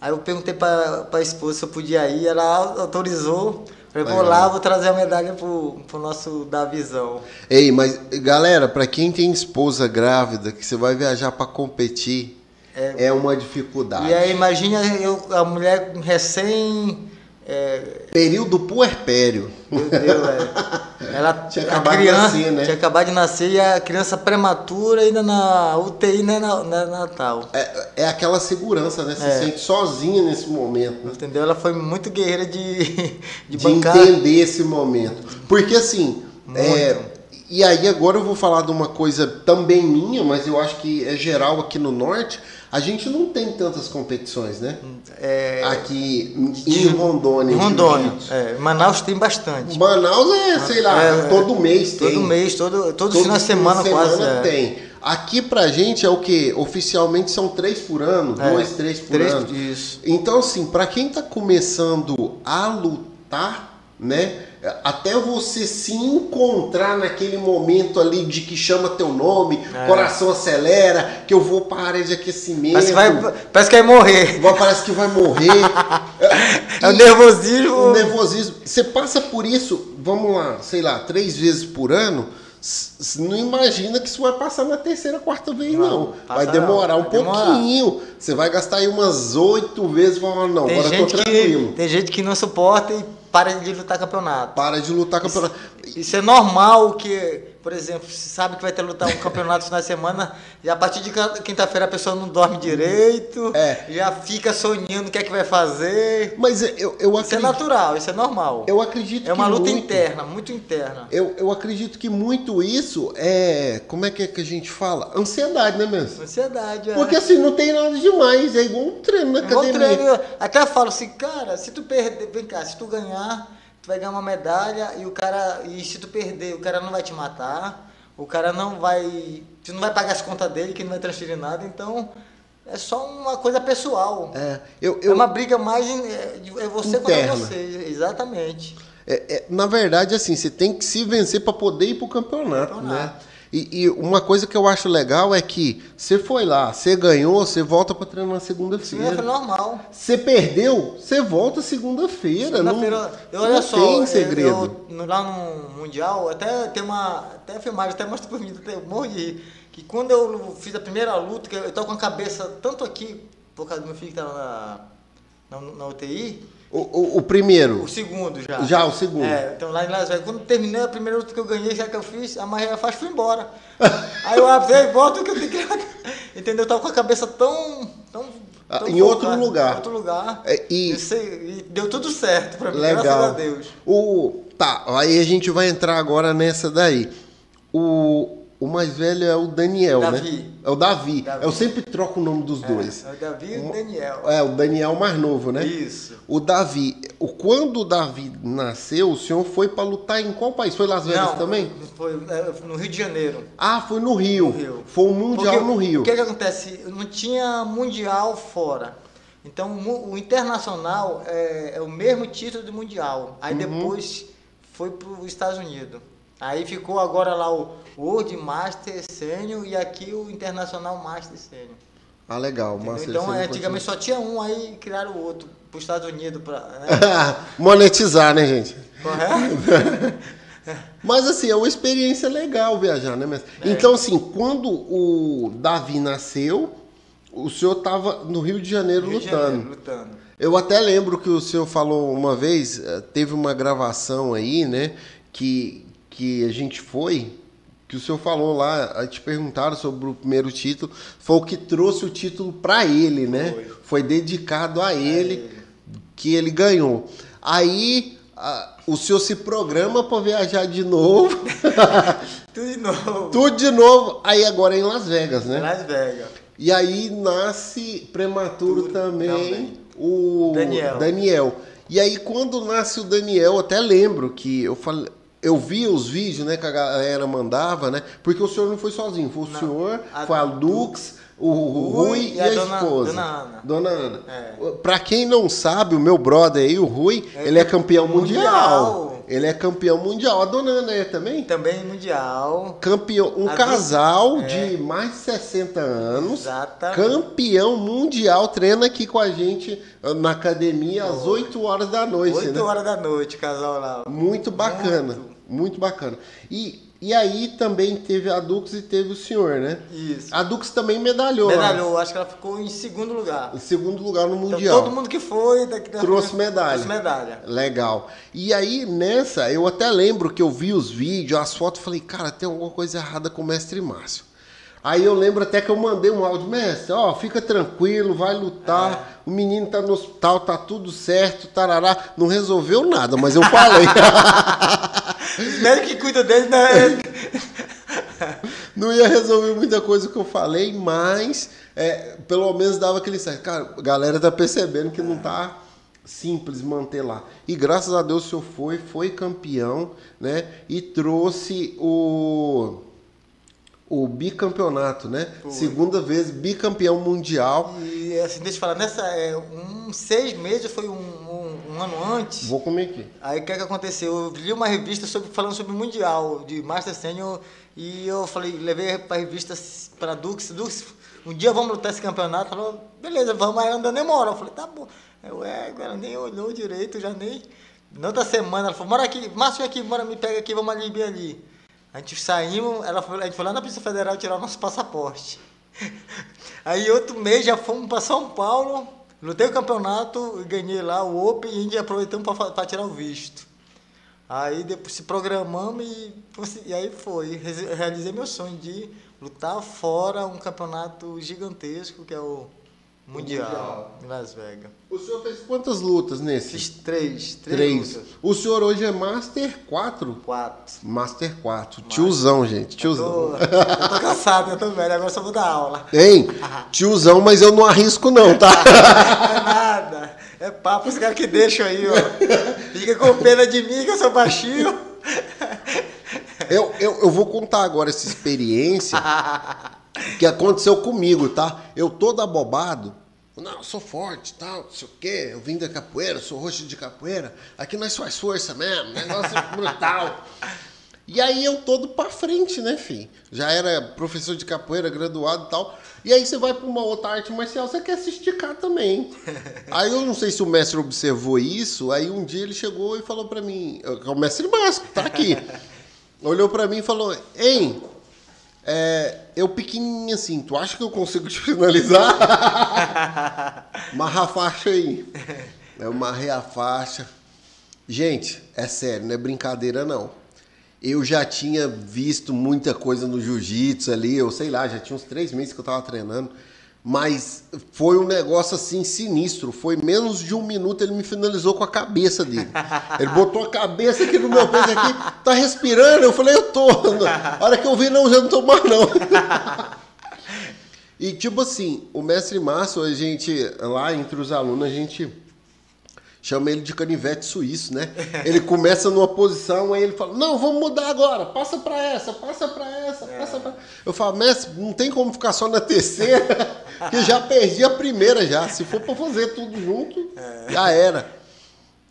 Aí eu perguntei para a esposa se eu podia ir, ela autorizou. Falei, vou lá, vou trazer a medalha pro, pro nosso Davizão. Ei, mas galera, para quem tem esposa grávida, que você vai viajar para competir, é, é, uma dificuldade. E aí imagina eu, a mulher recém é... Período puerpério. Meu Deus, é. Ela tinha acabado criança, de nascer, né? Tinha acabado de nascer e a criança prematura ainda na UTI, né, na, na Natal. É, é aquela segurança, né? Você é. sente sozinha nesse momento. Né? Entendeu? Ela foi muito guerreira de, de, de entender esse momento. Porque assim, é, e aí agora eu vou falar de uma coisa também minha, mas eu acho que é geral aqui no norte a gente não tem tantas competições, né? É, Aqui em Rondônia. Rondônia. É, Manaus tem bastante. Manaus é, sei lá, é, todo mês tem. Todo mês, todo, todo, todo final de semana, semana quase. É. tem. Aqui pra gente é o que? Oficialmente são três por ano, é, dois, três por três, ano. Isso. Então, assim, para quem tá começando a lutar, né? Até você se encontrar naquele momento ali de que chama teu nome, é. coração acelera, que eu vou para a área de aquecimento. Parece que vai, parece que vai morrer. Parece que vai morrer. é o nervosismo. O nervosismo. Você passa por isso, vamos lá, sei lá, três vezes por ano. Não imagina que isso vai passar na terceira, quarta vez, não. não. Vai demorar não. um vai pouquinho. Demorar. Você vai gastar aí umas oito vezes e falar, não, tem agora eu tô tranquilo. Que, tem gente que não suporta e para de lutar campeonato. Para de lutar campeonato. Isso, isso é normal que, por exemplo, se sabe que vai ter lutar um campeonato de semana, e a partir de quinta-feira a pessoa não dorme direito, é. já fica sonhando o que é que vai fazer. Mas eu, eu acredito. Isso é natural, isso é normal. Eu acredito É uma luta muito, interna, muito interna. Eu, eu acredito que muito isso é. Como é que, é que a gente fala? Ansiedade, né mesmo? Ansiedade, é. Porque assim, não tem nada demais, é igual um treino na academia. Treino, até falo assim, cara, se tu perder, vem cá, se tu ganhar tu vai ganhar uma medalha e o cara. E se tu perder, o cara não vai te matar, o cara não vai. Tu não vai pagar as contas dele, que não vai transferir nada, então. É só uma coisa pessoal. É, eu, eu, é uma briga mais. É, é você interna. contra você, exatamente. É, é, na verdade, assim, você tem que se vencer para poder ir para o campeonato, campeonato, né? E, e, uma coisa que eu acho legal é que você foi lá, você ganhou, você volta para treinar na segunda-feira. É normal. Você perdeu, você volta segunda-feira. Segunda-feira, eu olha não só, tem segredo. Eu, eu, lá no Mundial, até tem uma. Até filmagem, até mostra por mim, até morro de rir. Que quando eu fiz a primeira luta, que eu, tô com a cabeça tanto aqui, por causa do meu filho que tava na, na, na UTI, o, o, o, primeiro? O segundo já. Já, o segundo. É, então lá em Las Vegas, quando terminei a primeira luta que eu ganhei, já que eu fiz, a Maria faz fui embora. Aí eu abri volta que eu tenho que. Entendeu? Eu tava com a cabeça tão. tão, ah, tão em outro lugar. Em outro lugar. É, e... e... deu tudo certo pra mim, Legal. graças a Deus. O, tá, aí a gente vai entrar agora nessa daí. O, o mais velho é o Daniel, né? Davi. né? É o Davi. Davi. Eu sempre troco o nome dos é, dois. É o Davi e o Daniel. É, o Daniel mais novo, né? Isso. O Davi. O, quando o Davi nasceu, o senhor foi para lutar em qual país? Foi Las Vegas Não, também? Foi é, no Rio de Janeiro. Ah, foi no Rio. No Rio. Foi o Mundial Porque, no Rio. O que, que acontece? Não tinha Mundial fora. Então, o Internacional é, é o mesmo título do Mundial. Aí uhum. depois foi para os Estados Unidos. Aí ficou agora lá o World Master Sênior e aqui o Internacional Master Sênior. Ah, legal. Master então, antigamente só tinha um, aí criaram o outro para os Estados Unidos. Pra, né? Monetizar, né, gente? Correto? Mas assim, é uma experiência legal viajar, né? É. Então, assim, quando o Davi nasceu, o senhor estava no Rio de Janeiro Rio lutando. De Janeiro, lutando. Eu até lembro que o senhor falou uma vez, eh, teve uma gravação aí, né? Que, que a gente foi, que o senhor falou lá, te perguntaram sobre o primeiro título, foi o que trouxe o título para ele, né? Foi. foi dedicado a ele, ele, que ele ganhou. Aí a, o senhor se programa para viajar de novo. Tudo de novo. Tudo de novo. Aí agora é em Las Vegas, né? Las Vegas. E aí nasce prematuro Tudo, também, também, o Daniel. Daniel. E aí quando nasce o Daniel, até lembro que eu falei, eu via os vídeos né, que a galera mandava, né? Porque o senhor não foi sozinho, foi o não, senhor, a foi a Dux, o Rui, Rui e, a, a dona- esposa. dona Ana. Dona Ana. É. Pra quem não sabe, o meu brother aí, o Rui, É ele é campeão mundial. mundial. Ele é campeão mundial. A dona Ana é também? Também mundial. Campeão, um A casal dona- de mais de 60 anos. Exatamente. Campeão mundial, treina aqui com a gente ah, na academia às 8 horas da noite, 8 né? horas da noite, casal lá. Muito bacana, muito, Muito. bacana. E, e aí também teve a Dux e teve o senhor, né? Isso. A Dux também medalhou. né? Medalhou, acho que ela ficou em segundo lugar. Em segundo lugar no Então, Mundial. todo mundo que foi daqui da- Trouxe medalha. Trouxe medalha. Legal. E aí, nessa, eu até lembro que eu vi os vídeos, as fotos, falei, cara, tem alguma coisa errada com o mestre Márcio. Aí eu lembro até que eu mandei um áudio, mestre, ó, fica tranquilo, vai lutar, o menino tá no hospital, tá tudo certo, tarará. Não resolveu nada, mas eu falei. Médicos que cuidam dele, né? não ia resolver muita coisa que eu falei, mas é, pelo menos dava aquele certo. Cara, a galera tá percebendo que não tá simples manter lá. E graças a Deus o senhor foi, foi campeão, né? E trouxe o o bicampeonato, né? Foi. Segunda vez bicampeão mundial. E assim, deixa eu falar, nessa, é, um, seis meses, foi um, um, um ano antes. Vou comer aqui. Aí o que, é que aconteceu? Eu li uma revista sobre, falando sobre o Mundial de Master Senior e eu falei, levei pra revista para Dux, Dux, um dia vamos lutar esse campeonato. Falou, beleza, vamos, aí ela não demora. Eu falei, tá bom. Eu, é, ela nem olhou direito, já nem. Na outra semana, ela falou, mora aqui, Márcio, aqui, bora, me pega aqui, vamos ali, bem ali. A gente saímos, ela foi, a gente foi lá na Polícia Federal tirar o nosso passaporte. Aí outro mês já fomos para São Paulo, lutei o campeonato, ganhei lá o Open e aproveitamos para tirar o visto. Aí depois se programamos e, e aí foi. Realizei meu sonho de lutar fora um campeonato gigantesco que é o Mundial, Mundial. em Las Vegas. O senhor fez quantas lutas nesse? Fiz três, três, Três. lutas. O senhor hoje é Master 4? Quatro. Master 4. Tiozão, gente. Eu Tiozão. tô, eu tô cansado, eu tô velho, agora só vou dar aula. Hein? Tiozão, mas eu não arrisco não, tá? É nada. É papo os caras que deixam aí, ó. Fica com pena de mim, que eu sou baixinho. Eu, eu, eu vou contar agora essa experiência que aconteceu comigo, tá? Eu todo abobado. Não, eu sou forte, tal, não sei o quê. Eu vim da capoeira, sou roxo de capoeira. Aqui nós faz força mesmo, negócio brutal. E aí eu todo pra frente, né, filho? Já era professor de capoeira, graduado e tal. E aí você vai pra uma outra arte marcial, você quer se esticar também. Aí eu não sei se o mestre observou isso, aí um dia ele chegou e falou pra mim, o mestre Márcio, tá aqui. Olhou pra mim e falou, hein, é, eu pequenininho assim, tu acha que eu consigo te finalizar? Marra a faixa aí. Eu marrei a faixa. Gente, é sério, não é brincadeira não. Eu já tinha visto muita coisa no jiu-jitsu ali, eu sei lá, já tinha uns três meses que eu tava treinando. Mas foi um negócio assim sinistro. Foi menos de um minuto, ele me finalizou com a cabeça dele. Ele botou a cabeça aqui no meu peito aqui, tá respirando? Eu falei, eu tô. A hora que eu vi, não, já não tô mais não. E tipo assim, o mestre Márcio, a gente, lá entre os alunos, a gente chama ele de canivete suíço, né? Ele começa numa posição, aí ele fala, não, vamos mudar agora, passa pra essa, passa pra essa, passa pra... Eu falo, mestre, não tem como ficar só na terceira, que já perdi a primeira já. Se for pra fazer tudo junto, já era.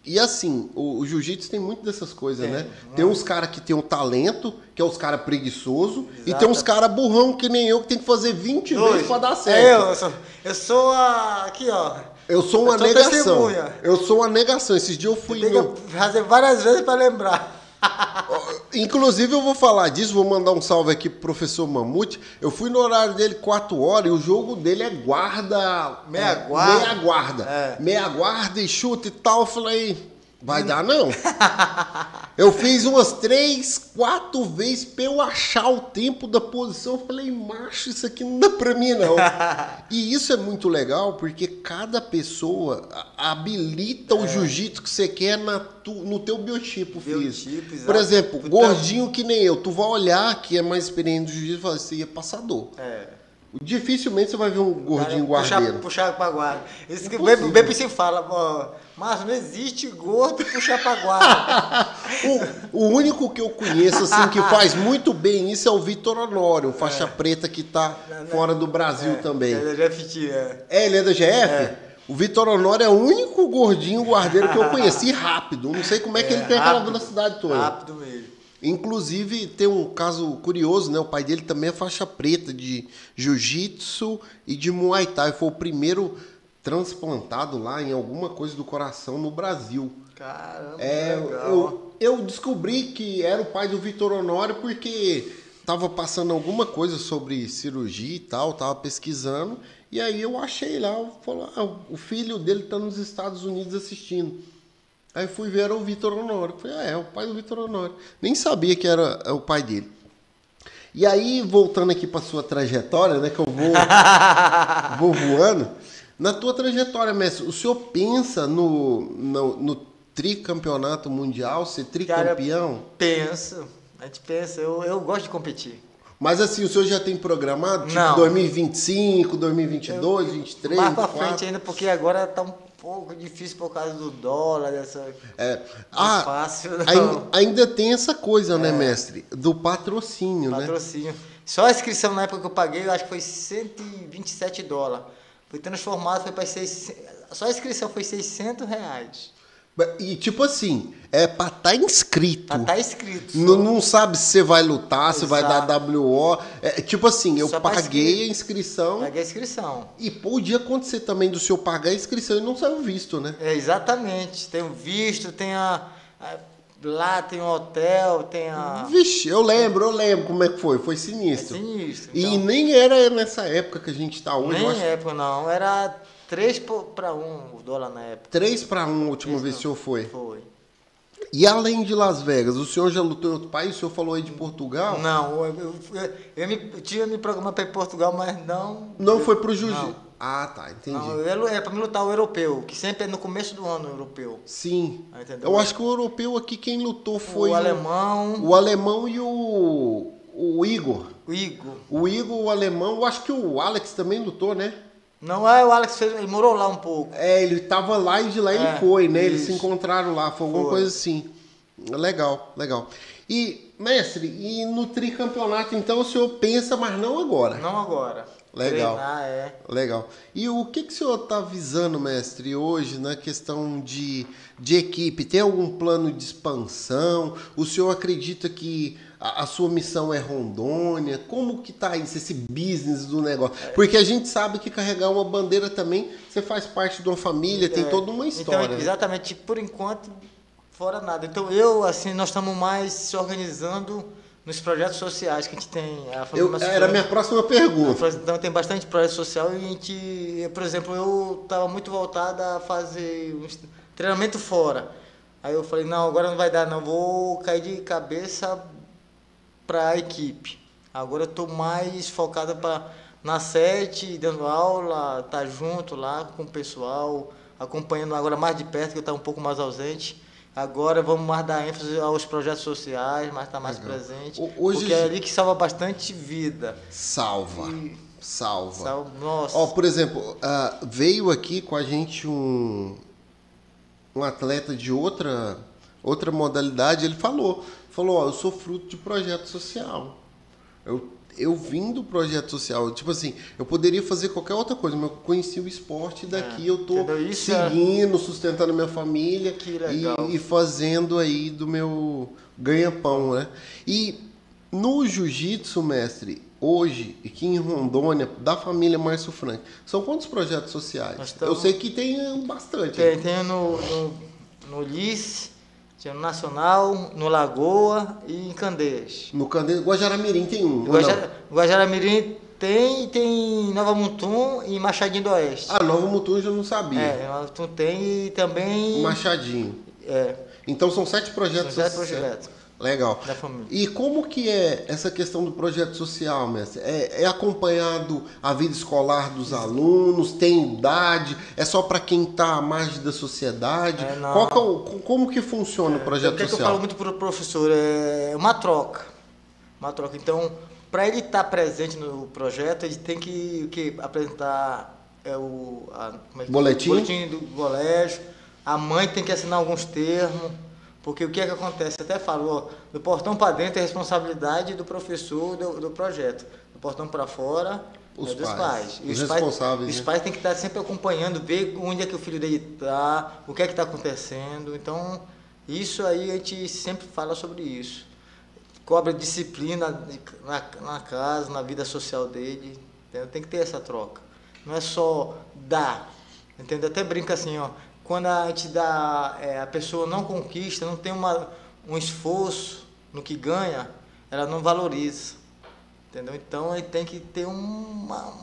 E assim, o, o jiu-jitsu tem muito dessas coisas, Tem, né? Tem uns caras que tem o talento, que é os caras preguiçosos, e Exato. tem uns caras burrão que nem eu, que tem que fazer 20 Dois. vezes pra dar É certo. eu, eu sou, eu sou a. Aqui, ó. Eu sou uma Eu sou negação. testemunha. Eu sou uma negação. Esses dias eu fui Tem no... que fazer várias vezes pra lembrar. Inclusive, eu vou falar disso, vou mandar um salve aqui pro professor Mamute. Eu fui no horário dele 4 horas e o jogo dele é guarda. Meia é, guarda. Meia guarda. É. Meia guarda e chute e tal. Eu falei, vai dar não? eu fiz umas três, quatro vezes pra eu achar o tempo da posição. Eu falei, macho, isso aqui não dá pra mim não. e isso é muito legal porque cada pessoa habilita É. o jiu-jitsu que você quer na tu- no teu biotipo físico. Biotipo, exato. Por exemplo, Tu tá- gordinho que nem eu, tu vai olhar que é mais experiente do jiu-jitsu e falar, você é passador. É. Dificilmente você vai ver um gordinho guardeiro. Puxar, puxar pra guarda. Isso que o Bem, bem se fala, ó, mas não existe gordo puxar pra guarda. o, o, único que eu conheço assim que faz muito bem isso é o Vitor Honório, faixa é. preta que tá não, não, fora do Brasil é, também. É da GFT, é. É, ele é da GF? É. O Vitor Honório é o único gordinho guardeiro que eu conheci rápido. Não sei como é que ele tem rápido, aquela velocidade toda. Rápido mesmo. Inclusive, tem um caso curioso, né? O pai dele também é faixa preta de jiu-jitsu e de muay thai. Foi o primeiro transplantado lá em alguma coisa do coração no Brasil. Caramba, é, eu, eu, descobri que era o pai do Vitor Honório porque tava passando alguma coisa sobre cirurgia e tal, tava pesquisando, e aí eu achei lá, falou, ah, o filho dele tá nos Estados Unidos assistindo. Aí fui ver, era o Vitor Honório. Falei, ah, é, o pai do Vitor Honório. Nem sabia que era é o pai dele. E aí, voltando aqui para sua trajetória, né, que eu vou, vou voando. Na tua trajetória, mestre, o senhor pensa no, no, no tricampeonato mundial, ser tricampeão? Cara, penso. A gente pensa, eu, eu gosto de competir. Mas assim, o senhor já tem programado? Tipo, Não. 2025, 2022, eu, 2023? Mais pra frente ainda, porque agora tá um pouco difícil por causa do dólar, dessa. É, ah, fácil, ainda, ainda, tem essa coisa, né, é. né, mestre? Do patrocínio, patrocínio, né? Patrocínio. Só a inscrição na época que eu paguei, eu acho que foi 127 dólares. Foi transformado, foi para 600. Só a inscrição foi 600 reais. E tipo assim, é pra estar tá inscrito. Pra tá inscrito. Não, não sabe se você vai lutar, Exato. se vai dar WO. É, tipo assim, eu Só paguei a inscrição. Paguei a inscrição. E podia acontecer também do senhor pagar a inscrição e não sair o visto, né? É, exatamente. Tem o visto, tem a, a. Lá tem um hotel, tem a. Vixe, eu lembro, eu lembro como é que foi. Foi sinistro. É sinistro. Então... E nem era nessa época que a gente tá hoje. Nem época, não. Era 3 para 1 o dólar na época. 3 para 1 a última vez que o senhor foi? Foi. E além de Las Vegas, o senhor já lutou em outro país? O senhor falou aí de Portugal? Não, eu, eu, eu, eu, me, eu tinha me programado para ir para Portugal, mas não. Não foi para o Jiu-Jitsu? Ah, tá, entendi. Não, é para me lutar o europeu, que sempre é no começo do ano o europeu. Sim. Ah, eu acho que o europeu aqui quem lutou foi. O alemão. O alemão e o. O Igor. O Igor. O Igor, o alemão. Eu acho que o Alex também lutou, né? Não é o Alex fez, ele morou lá um pouco. É, ele tava lá e de lá é, ele foi, né? Isso. Eles se encontraram lá, foi alguma foi. coisa assim. Legal, legal. E, mestre, e no tricampeonato, então, o senhor pensa, mas não agora? Não agora. Legal. Treinar, é. Legal. E o que, que o senhor está visando, mestre, hoje na questão de, de equipe? Tem algum plano de expansão? O senhor acredita que a, a, sua missão é Rondônia? Como que tá isso, esse business do negócio? Porque a gente sabe que carregar uma bandeira também, você faz parte de uma família, é, tem toda uma então, história. Então, exatamente, por enquanto, fora nada. Então eu, assim, nós estamos mais se organizando nos projetos sociais que a gente tem. A eu, era a minha próxima pergunta. Então tem bastante projeto social e a gente, por exemplo, eu estava muito voltada a fazer um treinamento fora. Aí eu falei, não, agora não vai dar, não, vou cair de cabeça para a equipe. Agora eu estou mais focada para na sete, dando aula, estar tá junto lá com o pessoal, acompanhando agora mais de perto, que eu estava um pouco mais ausente. Agora vamos mais dar ênfase aos projetos sociais, mais estar tá mais Legal. presente. Hoje, porque é ali que salva bastante vida. Salva. E... Salva. salva. Nossa. Ó, por exemplo, uh, veio aqui com a gente um, um atleta de outra, outra modalidade, ele falou falou, ó, eu sou fruto de projeto social. Eu, eu vim do projeto social. Tipo assim, eu poderia fazer qualquer outra coisa, mas eu conheci o esporte daqui é, eu tô é seguindo, sustentando minha família e, e, fazendo aí do meu ganha-pão, né? E no jiu-jitsu, mestre, hoje, aqui em Rondônia, da família Márcio Frank, são quantos projetos sociais? Estamos... Eu sei que tem bastante. Tem, tem no, no, no LIS, tinha no Nacional, no Lagoa e em Candeias. No Candeias, Guajaramirim tem um. Guajar, Guajaramirim tem e tem Nova Mutum e Machadinho do Oeste. Ah, Nova Mutum eu já não sabia. É, Nova Mutum tem e também. Machadinho. É. Então são sete projetos. São sete projetos. Legal. E como que é essa questão do projeto social, mestre? É, é acompanhado a vida escolar dos alunos? Tem idade? É só para quem está à margem da sociedade? É, Qual que é o, como que funciona é, o projeto o que social? É que eu falo muito para o professor? É uma troca. Uma troca. Então, para ele estar tá presente no projeto, ele tem que, que apresentar é, o a, é boletim? boletim do colégio, a mãe tem que assinar alguns termos, porque o que é que acontece? Até falou, do portão para dentro é responsabilidade do professor do, do projeto, do portão para fora os é dos pais. pais. E os, os responsáveis. Pais, né? Os pais têm que estar sempre acompanhando, ver onde é que o filho dele está, o que é que está acontecendo. Então, isso aí a gente sempre fala sobre isso. Cobra disciplina na, na casa, na vida social dele. Entendeu? Tem que ter essa troca. Não é só dar. Entendeu? Até brinca assim, ó. Quando a gente dá, é, a pessoa não conquista, não tem uma, um esforço no que ganha, ela não valoriza. Entendeu? Então ele tem que ter uma,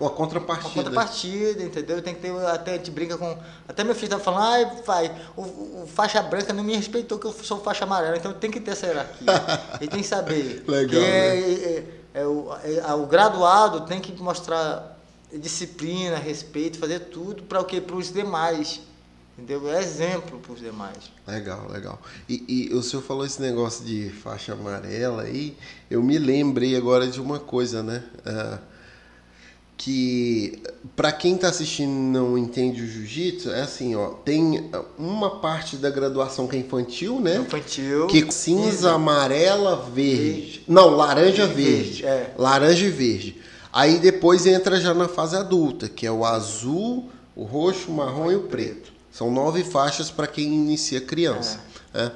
uma contrapartida. Uma contrapartida, entendeu? Tem que ter, até a gente brinca com. Até meu filho tá falando, ai, pai, o, o, faixa branca não me respeitou que eu sou faixa amarela, então tem que ter essa hierarquia. ele tem que saber. Legal. Que é, né? é, é, o, é, o graduado tem que mostrar disciplina, respeito, fazer tudo para o que? Para os demais. Entendeu? É exemplo para os demais. Legal, legal. E, e, o senhor falou esse negócio de faixa amarela aí, eu me lembrei agora de uma coisa, né? Uh, que para quem está assistindo e não entende o jiu-jitsu, é assim, ó, tem uma parte da graduação que é infantil, né? Infantil. Que é cinza, amarela, verde. verde. Não, laranja, verde. verde é. Laranja e verde. Aí depois entra já na fase adulta, que é o azul, o roxo, o marrom e o preto. São nove faixas para quem inicia criança. É. É.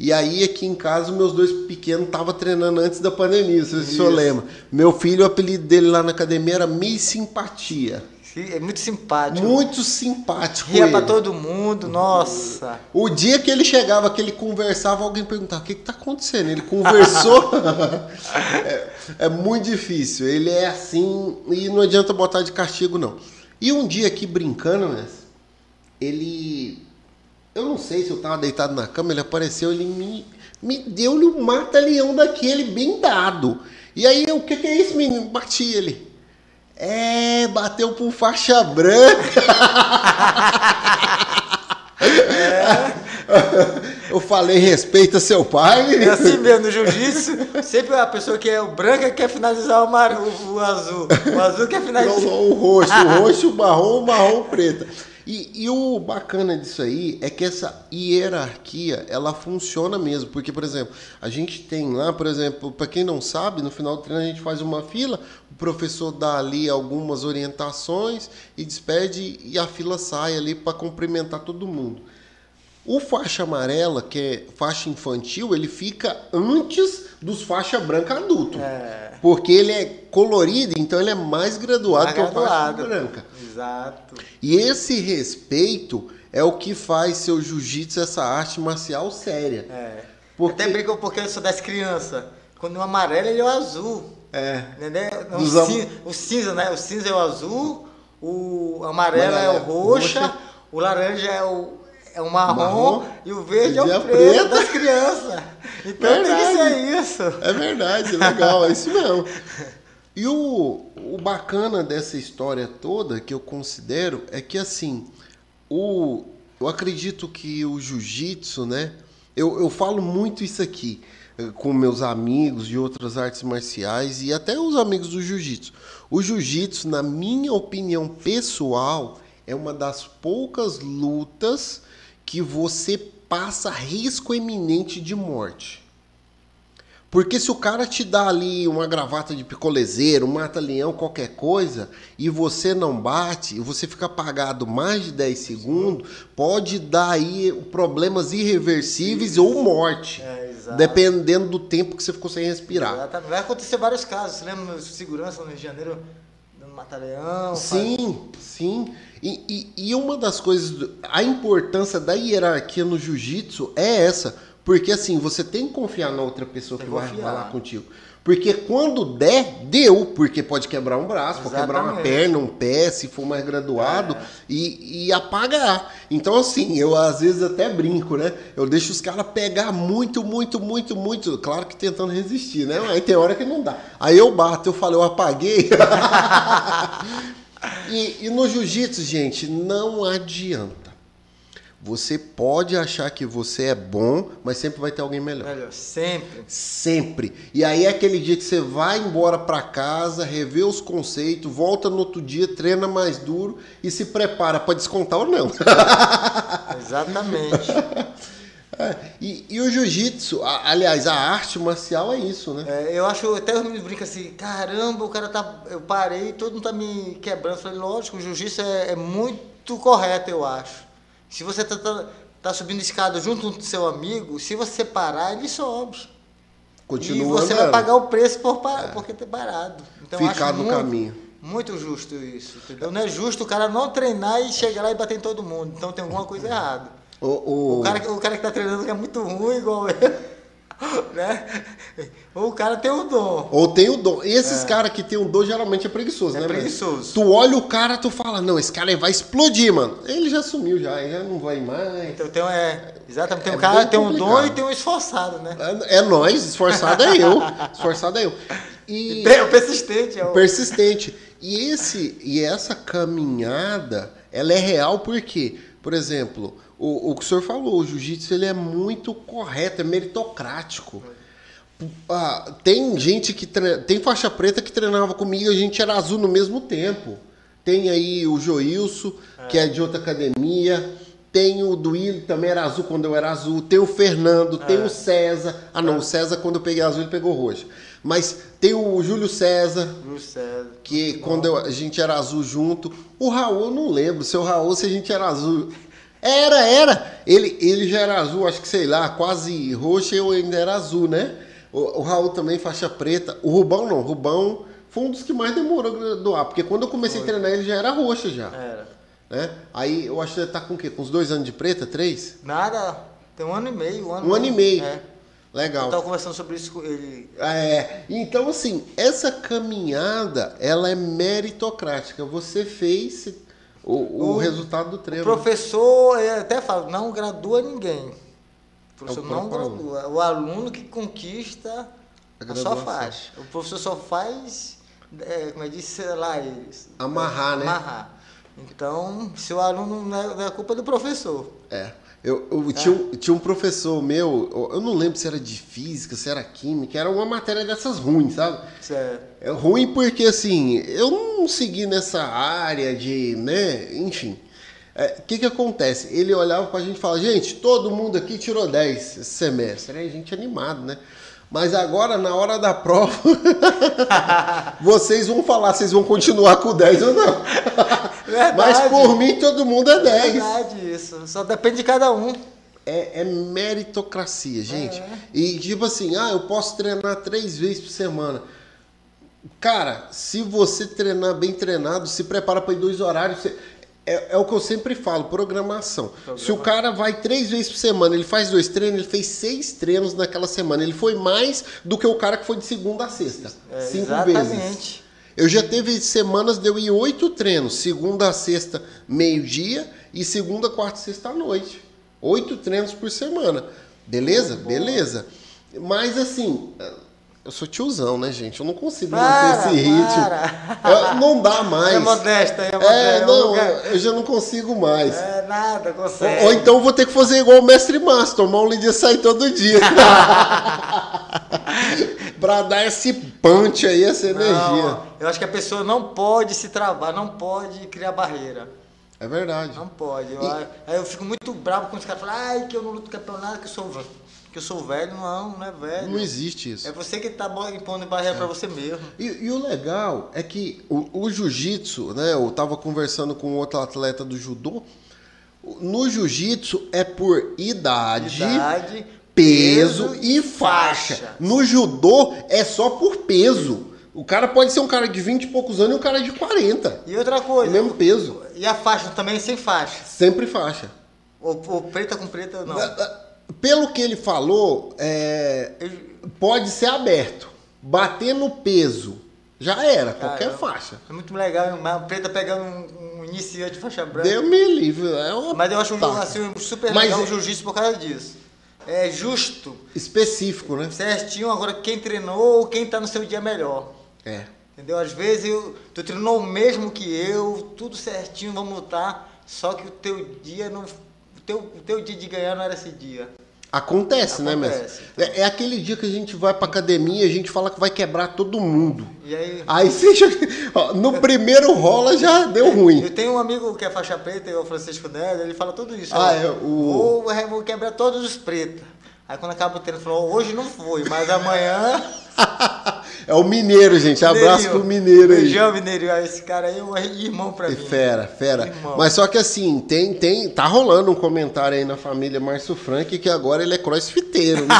E aí, aqui em casa, meus dois pequenos estavam treinando antes da pandemia, se o senhor lembra. Meu filho, o apelido dele lá na academia era Miss Simpatia. É muito simpático. Muito simpático. Ria pra todo mundo, nossa. O dia que ele chegava, que ele conversava, alguém perguntava: o que, que tá acontecendo? Ele conversou. é, é, muito difícil. Ele é assim e não adianta botar de castigo, não. E um dia aqui brincando, né? Ele. Eu não sei se eu tava deitado na cama, ele apareceu, ele me, me deu-lhe um mata-leão daquele bem dado. E aí, o que, que é isso, menino? Bati ele. É, bateu por faixa branca. É. Eu falei, respeita seu pai. É assim mesmo, no jiu-jitsu, sempre a pessoa que é o branca quer finalizar o, mar, o, o azul. O azul quer finalizar. o roxo, o roxo, o marrom, o marrom, o preto. E, e, o bacana disso aí é que essa hierarquia ela funciona mesmo, porque por exemplo a gente tem lá, por exemplo, para quem não sabe, no final do treino a gente faz uma fila, o professor dá ali algumas orientações e despede e a fila sai ali para cumprimentar todo mundo. O faixa amarela, que é faixa infantil, ele fica antes dos faixa branca adulto. É. Porque ele é colorido, então ele é mais graduado mais que o faixa branca. Exato. E esse respeito é o que faz seu jiu-jitsu essa arte marcial séria. É. Porque... Até brinco porque eu sou das crianças. Quando o amarelo ele é o azul. É. Entendeu? O, cinza, o cinza, né? O cinza é o azul, o amarelo é o roxa, roxa, o laranja é o é o marrom, marrom e o verde é o preto, preto das crianças. Então verdade. tem que ser isso. É verdade, legal, é isso mesmo. E o, o bacana dessa história toda, que eu considero, é que assim, o, eu acredito que o jiu-jitsu, né? Eu, eu falo muito isso aqui eh, com meus amigos de outras artes marciais e até os amigos do jiu-jitsu. O jiu-jitsu, na minha opinião pessoal, é uma das poucas lutas que você passa risco iminente de morte. Porque se o cara te dá ali uma gravata de picolezeiro, um mata-leão, qualquer coisa, e você não bate, e você fica apagado mais de 10 segundos, pode dar aí problemas irreversíveis ou morte. É, dependendo do tempo que você ficou sem respirar. Exatamente. Vai acontecer vários casos. Você lembra no segurança no Rio de Janeiro, mata-leão? Sim, faz... sim. E, e, e uma das coisas, a importância da hierarquia no jiu-jitsu é essa. Porque assim, você tem que confiar na outra pessoa tem que vai falar contigo. Porque quando der, deu, porque pode quebrar um braço, Exatamente. pode quebrar uma perna, um pé, se for mais graduado, é. e, e apagar. Então, assim, eu às vezes até brinco, né? Eu deixo os caras pegar muito, muito, muito, muito. Claro que tentando resistir, né? Aí tem hora que não dá. Aí eu bato, eu falo, eu apaguei. E, e no jiu-jitsu, gente, não adianta. Você pode achar que você é bom, mas sempre vai ter alguém melhor. Melhor, sempre. Sempre. E aí é aquele dia que você vai embora para casa, revê os conceitos, volta no outro dia, treina mais duro e se prepara para descontar ou não. Exatamente. É, e, e, o jiu-jitsu, aliás, a arte marcial é isso, né? É, eu acho, até eu me brinco assim, caramba, o cara tá. Eu parei, todo mundo tá me quebrando. Eu falei, lógico, o jiu-jitsu é, é, muito correto, eu acho. Se você tá, tá, tá subindo escada junto com o seu amigo, se você parar, ele sobe. Continua e você andando. vai pagar o preço por, é. por ter parado. Então, Ficar no muito, caminho. Muito justo isso, entendeu? Não é justo o cara não treinar e chegar lá e bater em todo mundo. Então tem alguma coisa errada. O, o... o, cara, o cara que tá treinando é muito ruim, igual eu. Né? Ou o cara tem o dom. Ou tem o dom. E esses é. caras que tem o dom geralmente é preguiçoso, é né? preguiçoso. Tu olha o cara, tu fala, não, esse cara vai explodir, mano. Ele já sumiu já, ele já não vai mais. Então tem um, é, exatamente, tem é um cara tem um dom e tem um esforçado, né? É, é nós, esforçado é eu. esforçado é eu. E, e o persistente é o persistente. E esse e essa caminhada, ela é real porque, por exemplo, o, o que o senhor falou, o jiu-jitsu ele é muito correto, é meritocrático. Ah, tem gente que tre... tem faixa preta que treinava comigo e a gente era azul no mesmo tempo. Tem aí o Joilson, é. que é de outra academia. Tem o Duílio, também era azul quando eu era azul. Tem o Fernando, é. tem o César. Ah, não, é. o César, quando eu peguei azul, ele pegou roxo. Mas tem o Júlio César, Júlio César. que quando eu, a gente era azul junto. O Raul, eu não lembro. Seu Raul, se a gente era azul. Era, era. Ele, ele já era azul, acho que sei lá, quase roxo, eu ainda era azul, né? O, o Raul também, faixa preta. O Rubão não, o Rubão foi um dos que mais demorou a graduar, porque quando eu comecei foi. a treinar ele já era roxo já. Era. Né? Aí eu acho que ele tá com o quê? Com uns dois anos de preta, três? Nada, tem um ano e meio. Um ano, um ano e meio. É. Legal. Eu tava conversando sobre isso com ele. É, então assim, essa caminhada, ela é meritocrática. Você fez, o, o, o resultado do treino. O professor, até fala, não gradua ninguém. O professor é o não gradua. Aluno. O aluno que conquista a, a sua faixa. O professor só faz, é, como eu disse, lá, amarrar, né? Amarrar. Então, se o aluno não é, não é culpa do professor. É. Eu, eu é. tinha, tinha, um professor meu, eu não lembro se era de física, se era química, era uma matéria dessas ruins, sabe? Certo. É ruim porque, assim, eu não segui nessa área de, né, enfim. O é, que que acontece? Ele olhava pra gente e falava, gente, todo mundo aqui tirou 10 esse semestre. Aí a gente animado, né? Mas agora, na hora da prova, vocês vão falar, vocês vão continuar com 10 ou não. Verdade. Mas por mim, todo mundo é 10. Verdade, isso. Só depende de cada um. É, é meritocracia, gente. É. E tipo assim, ah, eu posso treinar três vezes por semana. Cara, se você treinar bem treinado, se prepara para ir dois horários. Você é, é, o que eu sempre falo, programação. Se o cara vai três vezes por semana, ele faz dois treinos, ele fez seis treinos naquela semana. Ele foi mais do que o cara que foi de segunda a sexta. É, cinco exatamente. vezes. Eu já teve semanas de eu ir oito treinos, segunda a sexta, meio-dia, e segunda, quarta e sexta à noite. Oito treinos por semana. Beleza? Beleza. Mas assim, eu sou tiozão, né, gente? Eu não consigo para, manter esse ritmo. Eu, não dá mais. É modesta, é modesta. É, não, eu já não consigo mais. É, nada, consegue. Ou, ou então vou ter que fazer igual o mestre Márcio, tomar um dia sair todo dia. pra dar esse punch aí, essa energia. Não, eu acho que a pessoa não pode se travar, não pode criar barreira. É verdade. Não pode. Eu, e... Aí eu fico muito bravo quando os caras falam, ai, que eu não luto campeonato, que eu sou que eu sou velho, não, não é velho. Não existe isso. É você que está impondo barreira é. para você mesmo. E, e, o legal é que o, o jiu-jitsu, né? Eu estava conversando com outro atleta do judô. No jiu-jitsu é por idade, idade peso, peso, e faixa. faixa. No judô é só por peso. O cara pode ser um cara de 20 e poucos anos e um cara de 40. E outra coisa. O mesmo peso. E a faixa também é sem faixa. Sempre faixa. Ou, ou preta com preta, não. Pelo que ele falou, é, pode ser aberto. Bater no peso. Já era, qualquer faixa. É muito legal, uma preta pegando um, um iniciante de faixa branca. Deu me livre. É uma Mas eu acho um, assim, super Mas legal é... o jiu-jitsu por causa disso. É justo. Específico, né? Certinho, agora quem treinou, quem tá no seu dia melhor. É. Entendeu? Às vezes eu, tu treinou o mesmo que eu, tudo certinho, vamos lutar, só que o teu dia não teu, o teu dia de ganhar não era esse dia. Acontece, né, Acontece. mestre? É, é aquele dia que a gente vai pra academia e a gente fala que vai quebrar todo mundo. E aí. Aí você já, ó, no primeiro rola já deu ruim. Eu tenho um amigo que é faixa preta, o Francisco Neto, ele fala tudo isso. Ah, ó, é, o- Vou, vou quebrar todos os pretos. Aí quando acaba o treino, ele falou, hoje não foi, mas amanhã. É o mineiro, gente. Abraço Mineirinho. pro mineiro aí. Beijão, Mineirinho. Aí Esse cara aí é um irmão pra mim. Fera, fera. Irmão. Mas só que assim, tem, tem, tá rolando um comentário aí na família Márcio Frank que agora ele é crossfiteiro. né?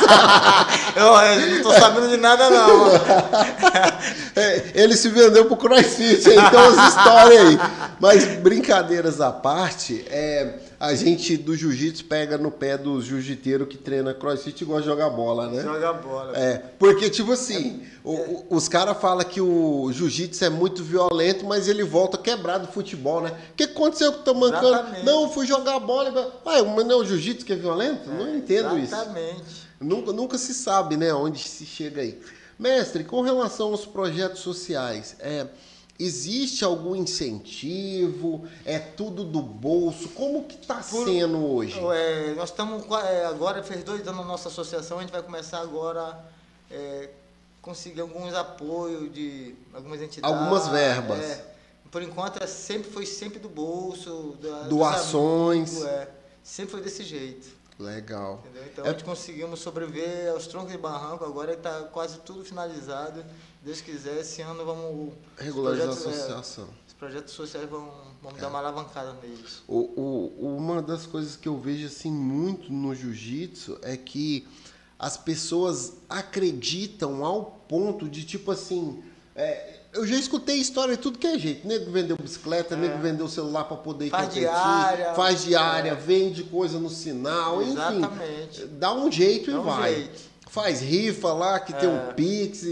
eu, eu não tô sabendo de nada, não. É, ele se vendeu pro crossfit, tem umas histórias aí. Mas brincadeiras à parte, é, a gente do jiu-jitsu pega no pé dos jiu-jiteiros que treina crossfit e gosta de jogar bola, né? Joga bola. É, porque, tipo assim, o- o- os caras falam que o jiu-jitsu é muito violento, mas ele volta quebrado do futebol, né? O que aconteceu com o Tamancano? Exatamente. Não, fui jogar bola. Ué, mas não é o jiu-jitsu que é violento? não entendo isso. Exatamente. Nunca, nunca se sabe, né, onde se chega aí. Mestre, com relação aos projetos sociais, é, existe algum incentivo? É tudo do bolso? Como que tá Por- sendo hoje? É, nós estamos é, agora, fez dois anos na nossa associação, a gente vai começar agora é, conseguir alguns apoios de algumas entidades. Algumas verbas. é. por enquanto é, sempre foi sempre do bolso, da, Doações. amigos, é. sempre foi desse jeito. Legal. Entendeu? Então É- conseguimos sobreviver aos troncos de barranco, agora está quase tudo finalizado. Deus quiser, esse ano vamos. os Regularizar a projetos, é, associação. os projetos sociais vão, vamos dar uma alavancada neles. O, o- uma das coisas que eu vejo assim muito no jiu-jitsu é que as pessoas acreditam ao ponto de tipo assim. é, eu já escutei história de tudo que é jeito. Nego vendeu bicicleta, nego vendeu celular para poder ir Faz diária. faz diária, É. vende coisa no sinal, Exatamente. enfim. Dá um jeito Dá e um vai. jeito. Faz rifa lá que tem um É. Pix,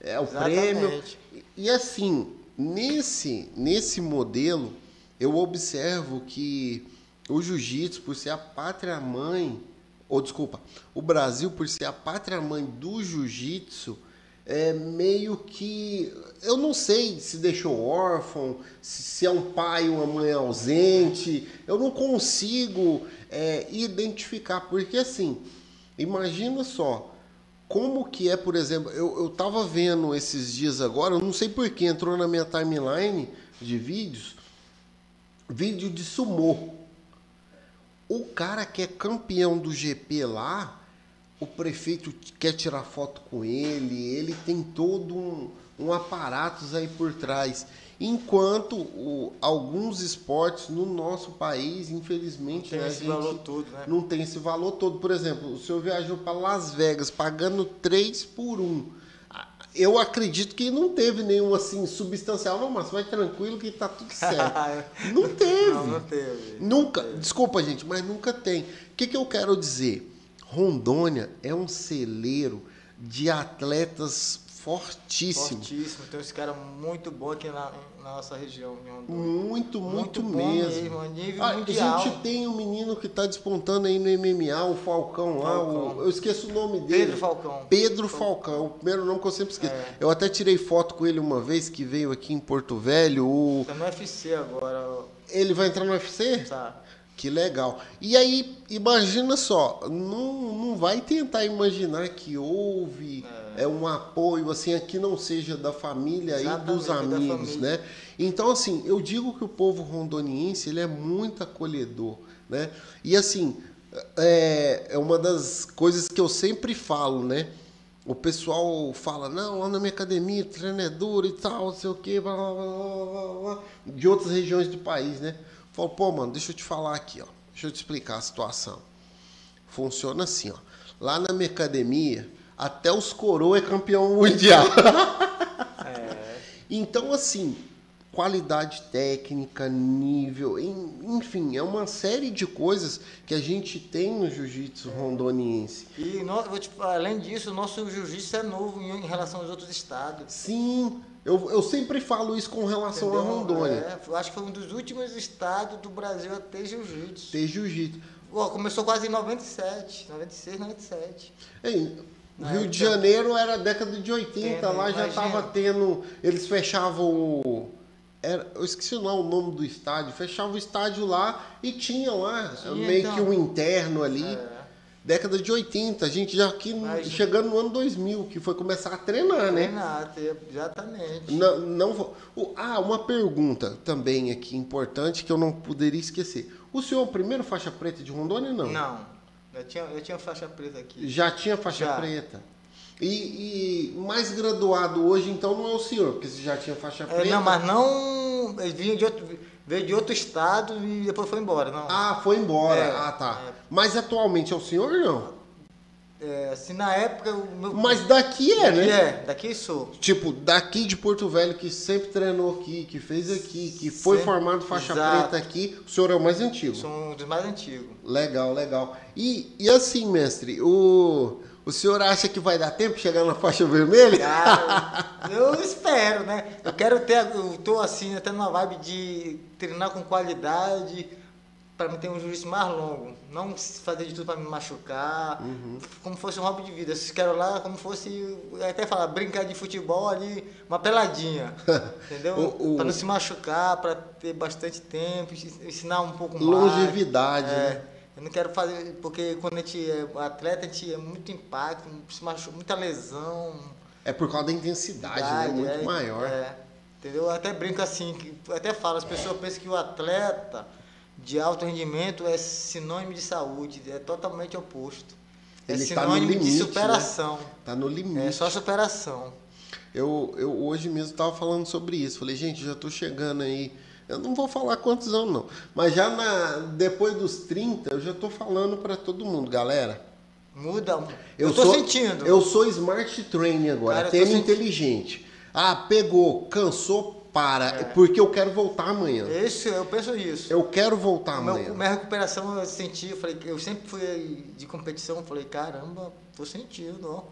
é o Exatamente. prêmio. E- E assim, nesse, nesse modelo, eu observo que o jiu-jitsu, por ser a pátria mãe, ou desculpa, o Brasil, por ser a pátria mãe do jiu-jitsu, é meio que. Eu não sei se deixou órfão, se, se é um pai ou uma mãe ausente, eu não consigo é, identificar, porque assim, imagina só. Como que é, por exemplo, eu, eu tava vendo esses dias agora, eu não sei porquê, entrou na minha timeline de vídeos, vídeo de sumô. O cara que é campeão do GP lá, o prefeito quer tirar foto com ele, ele tem todo um, um aparatos aí por trás. Enquanto o- alguns esportes no nosso país, infelizmente, Tem né, esse valor todo, né? não tem esse valor todo. Por exemplo, o senhor viajou para Las Vegas pagando 3 por 1. Eu acredito que não teve nenhum assim substancial. Não, mas vai tranquilo que tá tudo certo. Não teve. Não, não teve. Nunca. Desculpa, gente, mas nunca tem. O que, que eu quero dizer? Rondônia é um celeiro de atletas fortíssimos. Fortíssimo. Tem uns caras muito bons aqui na, na nossa região. Muito, muito, bom mesmo. a nível Ah. A gente tem um menino que está despontando aí no MMA, o Falcão lá. Falcão. o- eu esqueço o nome dele. Pedro Falcão. Pedro Falcão, o primeiro nome que eu sempre esqueço. É. Eu até tirei foto com ele uma vez que veio aqui em Porto Velho. O... Tá no UFC agora, Ele vai entrar no UFC? tá? Que legal. E aí, imagina só, não, não vai tentar imaginar que houve é. um apoio assim, que não seja da família e dos Exatamente, amigos, né? Então, assim, eu digo que o povo rondoniense, ele é muito acolhedor, né? E assim, é, é uma das coisas que eu sempre falo, né? O pessoal fala, não, lá na minha academia, treino é duro e tal, não sei o quê, blá, blá, blá, blá, blá, de outras regiões do país, né? Falo, pô, mano, deixa eu te falar aqui, ó. Deixa eu te explicar a situação. Funciona assim, ó. Lá na minha academia, até os coroa é campeão mundial. É. Então, assim, qualidade técnica, nível, en- enfim, é uma série de coisas que a gente tem no jiu-jitsu rondoniense. E no- te além disso, o nosso jiu-jitsu é novo em relação aos outros estados. Sim, eu, eu sempre falo isso com relação a entendeu? Rondônia. É, acho que foi um dos últimos estados do Brasil a ter jiu-jitsu. Ter jiu-jitsu. Começou quase em 97, 96, 97. Ei, Na Rio época- de Janeiro era década de 80, Entendo, lá já imagina. tava tendo. Eles fechavam. Era, eu esqueci lá o nome do estádio. Fechava o estádio lá e tinha lá meio então. que um interno ali. É. Década de 80, a gente já aqui chegando no ano 2000, que foi começar a treinar, né? Renato, exatamente. Não, não vou. ah, uma pergunta também aqui importante que eu não poderia esquecer. O senhor é o primeiro faixa preta de Rondônia não? Não, eu tinha, eu tinha faixa preta aqui. Já tinha faixa Já. preta. E, e mais graduado hoje, então, não é o senhor, porque você já tinha faixa É, preta. não, mas não. Vinha de outro, veio de outro estado e depois foi embora. Não. Ah, foi embora. É, ah, tá. é. Mas atualmente é o senhor não? É, assim, na época. O meu, Mas daqui é, né? É, daqui sou. Tipo, daqui de Porto Velho, que sempre treinou aqui, que fez aqui, que foi Sempre. formado faixa Exato. preta aqui, o senhor é o mais antigo. Sou um dos mais antigos. Legal, legal. E, e assim, mestre, o, o senhor acha que vai dar tempo de chegar na faixa vermelha? Cara, eu espero, né? Eu quero ter. Eu tô assim, até numa vibe de treinar com qualidade para mim ter um jiu-jitsu mais longo. Não fazer de tudo para me machucar. Uhum. Como fosse um hobby de vida. Eu quero lá como fosse. eu até falar, brincar de futebol ali, uma peladinha. Entendeu? O- o- Para não se machucar, para ter bastante tempo, ensinar um pouco mais. Longevidade, É. né? Eu não quero fazer, porque quando a gente é atleta, a gente é muito impacto, muita lesão. É por causa da intensidade, né? idade, Muito é, maior. é. entendeu? Eu até brinco assim, que, até falo, as pessoas pensam que o atleta de alto rendimento é sinônimo de saúde, é totalmente oposto. É Ele tá no sinônimo limite, de né? superação. Tá no limite. É só superação. Eu, eu hoje mesmo tava falando sobre isso. Falei, gente, já tô chegando aí. Eu não vou falar quantos anos, não. Mas já na, depois dos 30, eu já tô falando para todo mundo, galera. Muda. Eu, tô sou, sentindo. Eu sou smart training agora, Cara, eu treino inteligente. Ah, pegou, cansou, para. É. Porque eu quero voltar amanhã. Isso, eu penso isso. Eu quero voltar meu- amanhã. minha recuperação eu senti, eu falei, eu sempre fui de competição, eu falei, caramba, tô sentindo, ó.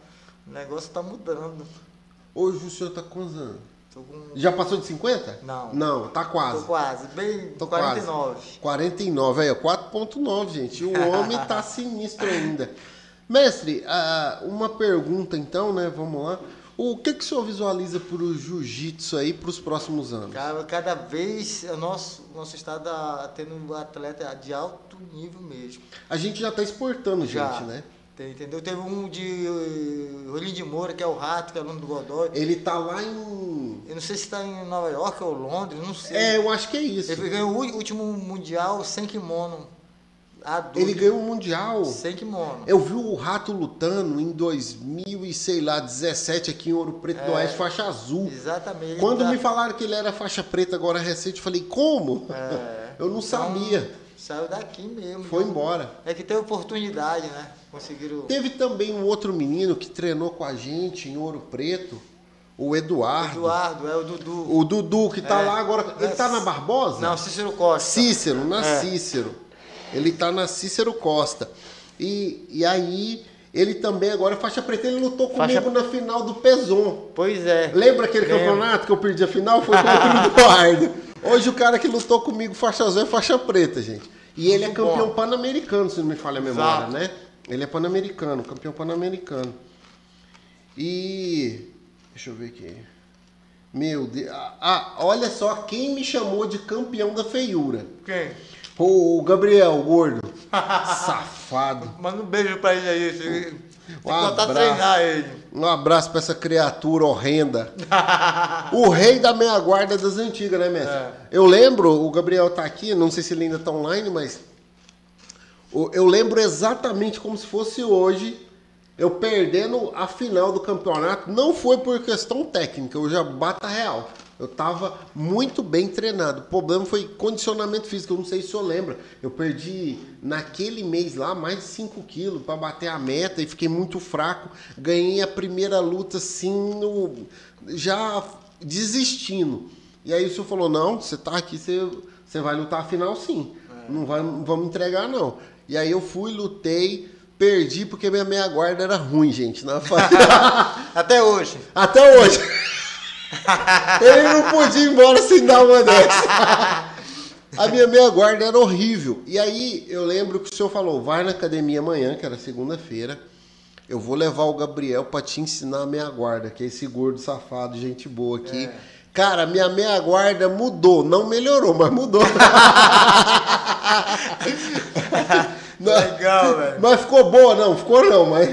O negócio tá mudando. Hoje o senhor tá com quantos anos? Com. Já passou de 50? Não. Não, tá quase. Tô quase, bem Tô 49. 49, aí, ó, 4.9, gente. O homem tá sinistro ainda. Mestre, ah, uma pergunta então, né? Vamos lá. O que, que o senhor visualiza para o jiu-jitsu aí para os próximos anos? Cada, cada vez o nosso, nosso estado tá tendo um atleta de alto nível mesmo. A gente já tá exportando Já. gente, né? Entendeu? Teve um de uh, Rolim de Moura, que é o Rato, que é aluno do Godoy. Ele tá lá em. Eu não sei se está em Nova York ou Londres, não sei. É, eu acho que é isso. Ele ganhou o último mundial sem kimono. Adulto. Ele ganhou o Mundial. Sem kimono. Eu vi o Rato lutando em 2000 e sei lá, 17 aqui em Ouro Preto do É. Oeste, faixa azul. Exatamente. Quando Tá- me falaram que ele era faixa preta agora recente, eu falei, como? É. Eu não Então, sabia. Saiu daqui mesmo. Foi Então, embora. É que teve oportunidade, né? Conseguiram. Teve também um outro menino que treinou com a gente em Ouro Preto, o Eduardo. Eduardo, é o Dudu. O Dudu, que tá É. lá agora. Ele tá na Barbosa? Não, Cícero Costa. Cícero, na É. Cícero. Ele tá na Cícero Costa. E, e aí, ele também agora é faixa preta. Ele lutou comigo Faixa- na final do Pezon. Pois é. Lembra aquele campeonato que eu perdi a final? Foi contra o Eduardo. Hoje o cara que lutou comigo faixa azul é faixa preta, gente. E ele é campeão pan-americano, se não me falha a memória, Exato. né? Ele é pan-americano, campeão pan-americano. E. Deixa eu ver aqui. Meu Deus. Ah, olha só quem me chamou de campeão da feiura. Quem? O Gabriel, o gordo. Safado. Manda um beijo pra ele aí. Um a abraço. Um abraço pra essa criatura horrenda. o rei da meia guarda das antigas, né, mestre? É. Eu lembro, o Gabriel tá aqui, não sei se ele ainda tá online, mas eu lembro exatamente como se fosse hoje, eu perdendo a final do campeonato. Não foi por questão técnica, eu já bata real. Eu tava muito bem treinado. O problema foi condicionamento físico. Eu não sei se o senhor lembra. Eu perdi naquele mês lá mais de 5 quilos para bater a meta e fiquei muito fraco. Ganhei a primeira luta assim, no- já desistindo. E aí o senhor falou: não, você tá aqui, você, você vai lutar a final sim. Não, vai, não vamos entregar, não. E aí eu fui, lutei, perdi porque minha meia guarda era ruim, gente. Na Até hoje. Até hoje. Ele não podia ir embora sem dar uma dessa. A minha meia guarda era horrível. E aí eu lembro que o senhor falou: vai na academia amanhã, que era segunda-feira. Eu vou levar o Gabriel pra te ensinar a meia guarda, que é esse gordo safado, gente boa aqui. É. Cara, minha meia guarda mudou. Não melhorou, mas mudou. Legal, velho. Mas ficou boa, não, ficou não, mas.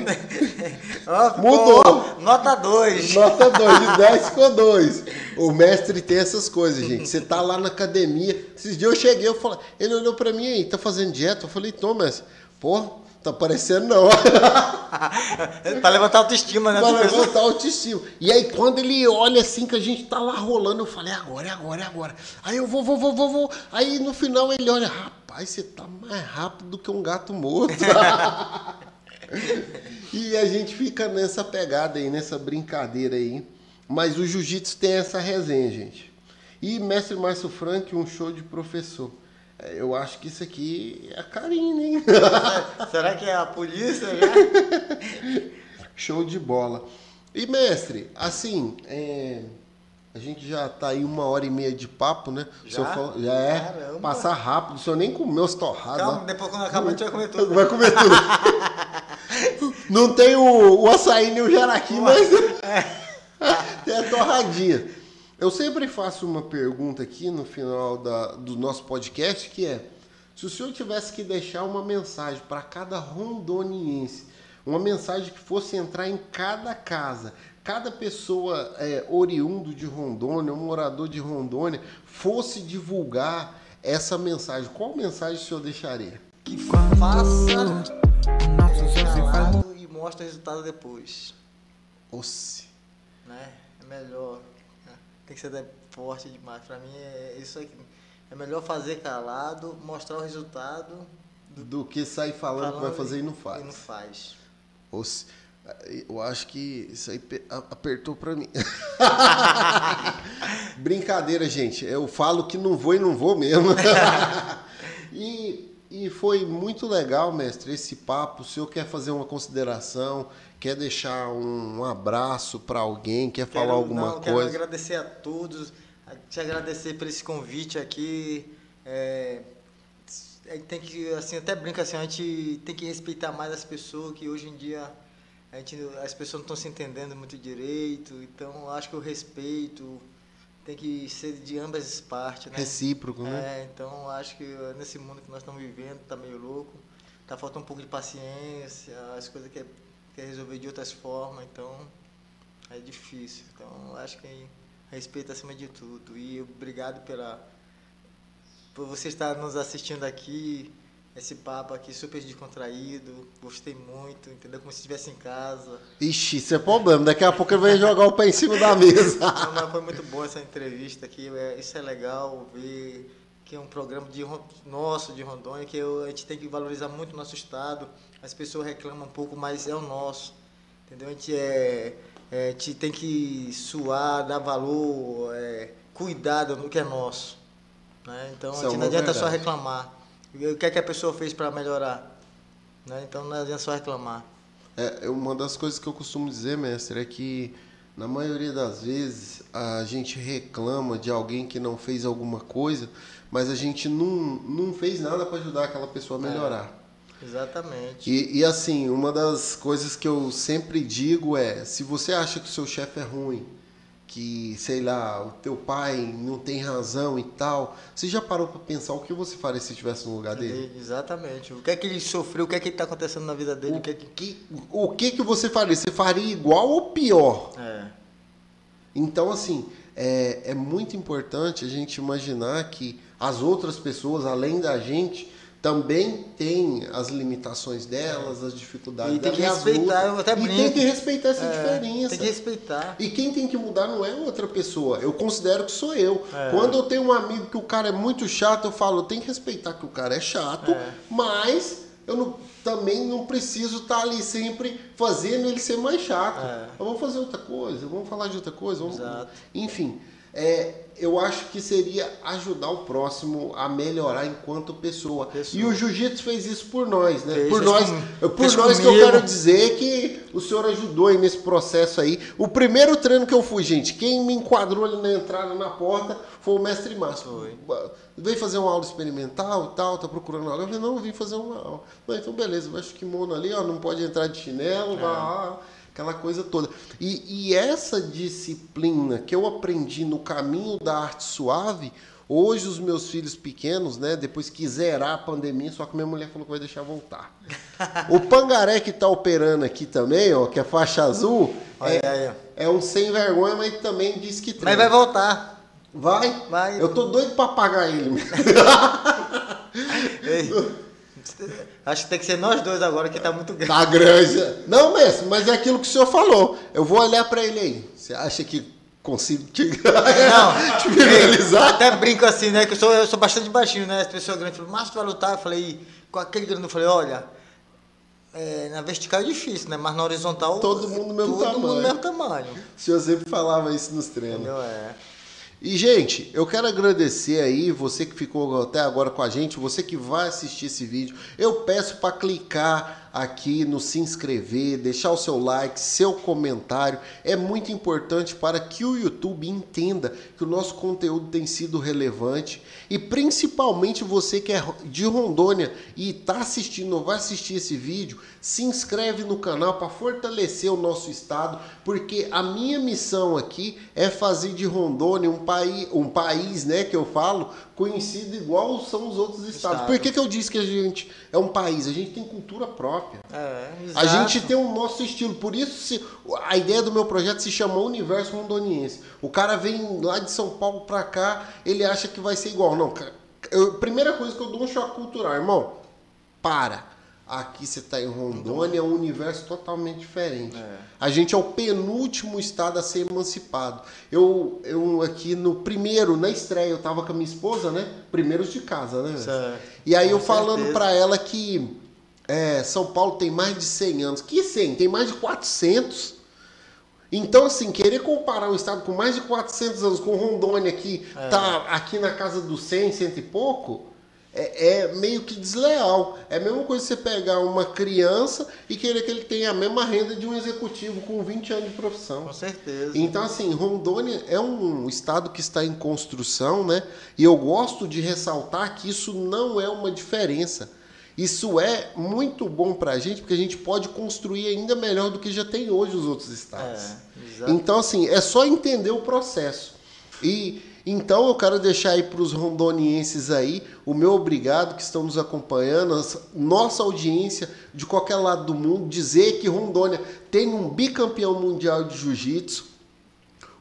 Ficou Mudou. Nota 2. Nota 2, de 10 ficou 2. O mestre tem essas coisas, gente. Você tá lá na academia. Esses dias eu cheguei, eu falei, ele olhou pra mim aí, tá fazendo dieta? Eu falei, tô, mestre. Pô, tá parecendo não. pra levantar a autoestima, né? pra levantar a autoestima. E aí, quando ele olha assim que a gente tá lá rolando, eu falei, é agora, é agora, é agora. Aí eu vou, vou, vou, vou, vou. Aí no final ele olha, rapaz, você tá mais rápido do que um gato morto. e a gente fica nessa pegada aí, nessa brincadeira aí. Mas o jiu-jitsu tem essa resenha, gente. E mestre Márcio Frank, um show de professor. É, Eu acho que isso aqui é a Karine, hein? Será que é a polícia já? Show de bola. E mestre, assim, é, a gente já tá aí uma hora e meia de papo, né? O Já? senhor falou- já é. Caramba. Passar rápido. O senhor nem comeu os torrados. Calma, né? depois quando acabar a gente vai comer tudo. Vai comer tudo. Não tem o, o açaí nem o jaraqui, mas tem a torradinha. Eu sempre faço uma pergunta aqui no final da- do nosso podcast, que é, se o senhor tivesse que deixar uma mensagem para cada rondoniense, uma mensagem que fosse entrar em cada casa, cada pessoa é, oriundo de Rondônia, um morador de Rondônia, fosse divulgar essa mensagem, qual mensagem o senhor deixaria? Que faça O nosso faz calado e mostra o resultado depois. Osse. Né? É melhor. né? Tem que ser forte demais. Pra mim é isso aqui. É melhor fazer calado, mostrar o resultado Do que sair falando, que vai fazer e não E faz. não faz. Osse, eu acho que isso aí apertou pra mim. Brincadeira, gente. Eu falo que não vou e não vou mesmo. e, e foi muito legal, mestre, esse papo. O senhor quer fazer uma consideração, quer deixar um, um abraço pra alguém, quer falar Quero- alguma não, Quero coisa? agradecer a todos, te agradecer por esse convite aqui. É, é, tem que, assim, até brinca assim, a gente tem que respeitar mais as pessoas, que hoje em dia a gente, as pessoas não estão se entendendo muito direito, então acho que o respeito tem que ser de ambas as partes, né? Recíproco, né? É, então acho que nesse mundo que nós estamos vivendo, tá meio louco, tá faltando um pouco de paciência, as coisas quer, quer resolver de outras formas, então é difícil. Então acho que respeito acima de tudo. E obrigado pela por você estar nos assistindo aqui, esse papo aqui super descontraído, gostei muito, entendeu? Como se estivesse em casa. Ixi, isso é problema. Daqui a pouco ele vai jogar o pé em cima da mesa. Não, mas foi muito boa essa entrevista aqui. é, isso é legal ver que é um programa de nosso de Rondônia que eu- a gente tem que valorizar muito o nosso estado. As pessoas reclamam um pouco, mas é o nosso, entendeu? A gente é, é, a gente tem que suar, dar valor, é, cuidado no que é nosso, né? Então Isso a é gente não adianta só verdade. reclamar. O que é que a pessoa fez para melhorar, né? Então não adianta só reclamar. É, uma das coisas que eu costumo dizer, mestre, é que na maioria das vezes a gente reclama de alguém que não fez alguma coisa, mas a gente não, não fez nada para ajudar aquela pessoa a melhorar. Exatamente. E, e assim, uma das coisas que eu sempre digo é: se você acha que o seu chefe é ruim, que sei lá, o teu pai não tem razão e tal, você já parou para pensar o que você faria se estivesse no lugar dele? Exatamente. O que é que ele sofreu, o que é que está acontecendo na vida dele, o que é que. Que- o que que você faria? Você faria igual ou pior? É. Então, assim, é, é muito importante a gente imaginar que as outras pessoas, além da gente, também têm as limitações delas, as dificuldades E tem que delas, as respeitar, eu até E tem brinco. que respeitar essa É, diferença. Tem que respeitar. E quem tem que mudar não é outra pessoa. Eu considero que sou eu. É. Quando eu tenho um amigo que o cara é muito chato, eu falo, eu tenho que respeitar que o cara é chato, É. mas eu não- também não preciso estar ali sempre fazendo ele ser mais chato. É. Vamos fazer outra coisa, vamos falar de outra coisa. Vamos... Exato. Enfim, é, eu acho que seria ajudar o próximo a melhorar enquanto pessoa. Pessoa. E o jiu-jitsu fez isso por nós, né? Fez, por nós, com- por nós que eu quero dizer que o senhor ajudou aí nesse processo aí. O primeiro treino que eu fui, gente, quem me enquadrou ali na entrada, na porta, foi o mestre Márcio. Foi. Veio fazer uma aula experimental e tal, tá procurando aula. Eu falei, não, eu vim fazer uma aula. Falei, então beleza, vai o kimono ali, ó, não pode entrar de chinelo, vai lá. Aquela coisa toda. E, e essa disciplina que eu aprendi no caminho da arte suave, hoje os meus filhos pequenos, né, depois que zerar a pandemia, só que minha mulher falou que vai deixar voltar. o Pangaré que tá operando aqui também, ó, que é faixa azul, Olha é, aí, é um sem vergonha, mas também diz que Mas treina. vai voltar. Vai? Vai. Eu tô doido pra pagar ele. Acho que tem que ser nós dois agora, que tá muito grande. Tá grande. Não, mestre, mas é aquilo que o senhor falou. Eu vou olhar pra ele aí. Você acha que consigo te, Não, te finalizar? até brinco assim, né? Que eu sou, eu sou bastante baixinho, né? As pessoas grandes falam, mas tu vai lutar? Eu falei, com aquele grande, eu falei, olha, é, na vertical é difícil, né? Mas na horizontal. Todo mundo do mesmo todo tamanho. mundo do mesmo tamanho. O senhor sempre falava isso nos treinos. Entendeu? É. E, gente, eu quero agradecer aí você que ficou até agora com a gente, você que vai assistir esse vídeo. Eu peço para clicar aqui no se inscrever, deixar o seu like, seu comentário. É muito importante para que o YouTube entenda que o nosso conteúdo tem sido relevante e principalmente você que é de Rondônia e está assistindo ou vai assistir esse vídeo, se inscreve no canal para fortalecer o nosso estado, porque a minha missão aqui é fazer de Rondônia um país, um país, né, que eu falo, conhecido igual são os outros estados. Estado. Por que, que eu disse que a gente é um país? A gente tem cultura própria. É, A gente tem o nosso estilo, por isso se- a ideia do meu projeto se chama Universo Rondoniense. O cara vem lá de São Paulo pra cá, ele acha que vai ser igual. Não, ca- eu- primeira coisa que eu dou um choque cultural, irmão, para. Aqui você está em Rondônia, é um universo totalmente diferente. É. A gente é o penúltimo estado a ser emancipado. Eu, eu aqui no primeiro, na estreia, eu tava com a minha esposa, né? Primeiros de casa, né? Certo. E aí eu Com falando certeza. pra ela que é, São Paulo tem mais de 100 anos. Que 100? Tem mais de 400. Então, assim, querer comparar um estado com mais de 400 anos com Rondônia, que É. tá aqui na casa dos 100, cento e pouco, é, é meio que desleal. É a mesma coisa você pegar uma criança e querer que ele tenha a mesma renda de um executivo com 20 anos de profissão. Com certeza. Então, assim, Rondônia é um estado que está em construção, né? E eu gosto de ressaltar que isso não é uma diferença. Isso é muito bom para a gente, porque a gente pode construir ainda melhor do que já tem hoje os outros estados. É. Então, assim, é só entender o processo. E então eu quero deixar aí para os rondonienses aí o meu obrigado que estão nos acompanhando, nossa audiência de qualquer lado do mundo, dizer que Rondônia tem um bicampeão mundial de jiu-jitsu,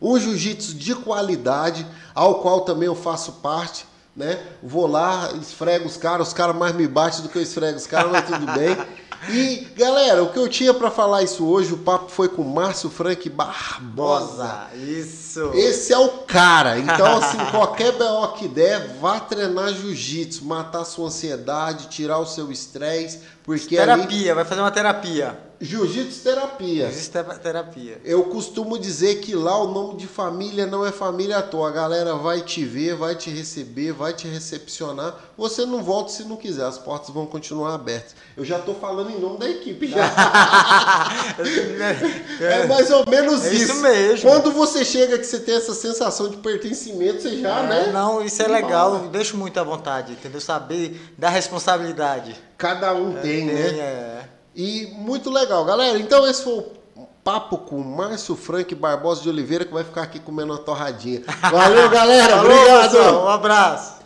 um jiu-jitsu de qualidade, ao qual também eu faço parte, né? Vou lá, esfrego os caras, os caras mais me batem do que eu esfrego os caras, mas tudo bem. E, galera, o que eu tinha para falar isso hoje, o papo foi com o Márcio Frank Barbosa. Bosa. Isso. Esse é o cara. Então, assim, qualquer BO que der, vá treinar jiu-jitsu, matar sua ansiedade, tirar o seu estresse, porque ali... terapia, vai fazer uma terapia. Jiu-jitsu terapia. Te- terapia. Eu costumo dizer que lá o nome de família não é família à toa. A galera vai te ver, vai te receber, vai te recepcionar. Você não volta se não quiser, as portas vão continuar abertas. Eu já tô falando em nome da equipe já. É mais ou menos É isso. isso mesmo. Quando você chega que você tem essa sensação de pertencimento, você já, É, né? Não, isso é legal, eu deixo muito à vontade, entendeu? Saber da responsabilidade. Cada um tem, né? É. E muito legal, galera. Então esse foi o papo com o Márcio Frank Barbosa de Oliveira, que vai ficar aqui comendo uma torradinha. Valeu, galera. Obrigado. pessoal, Um abraço.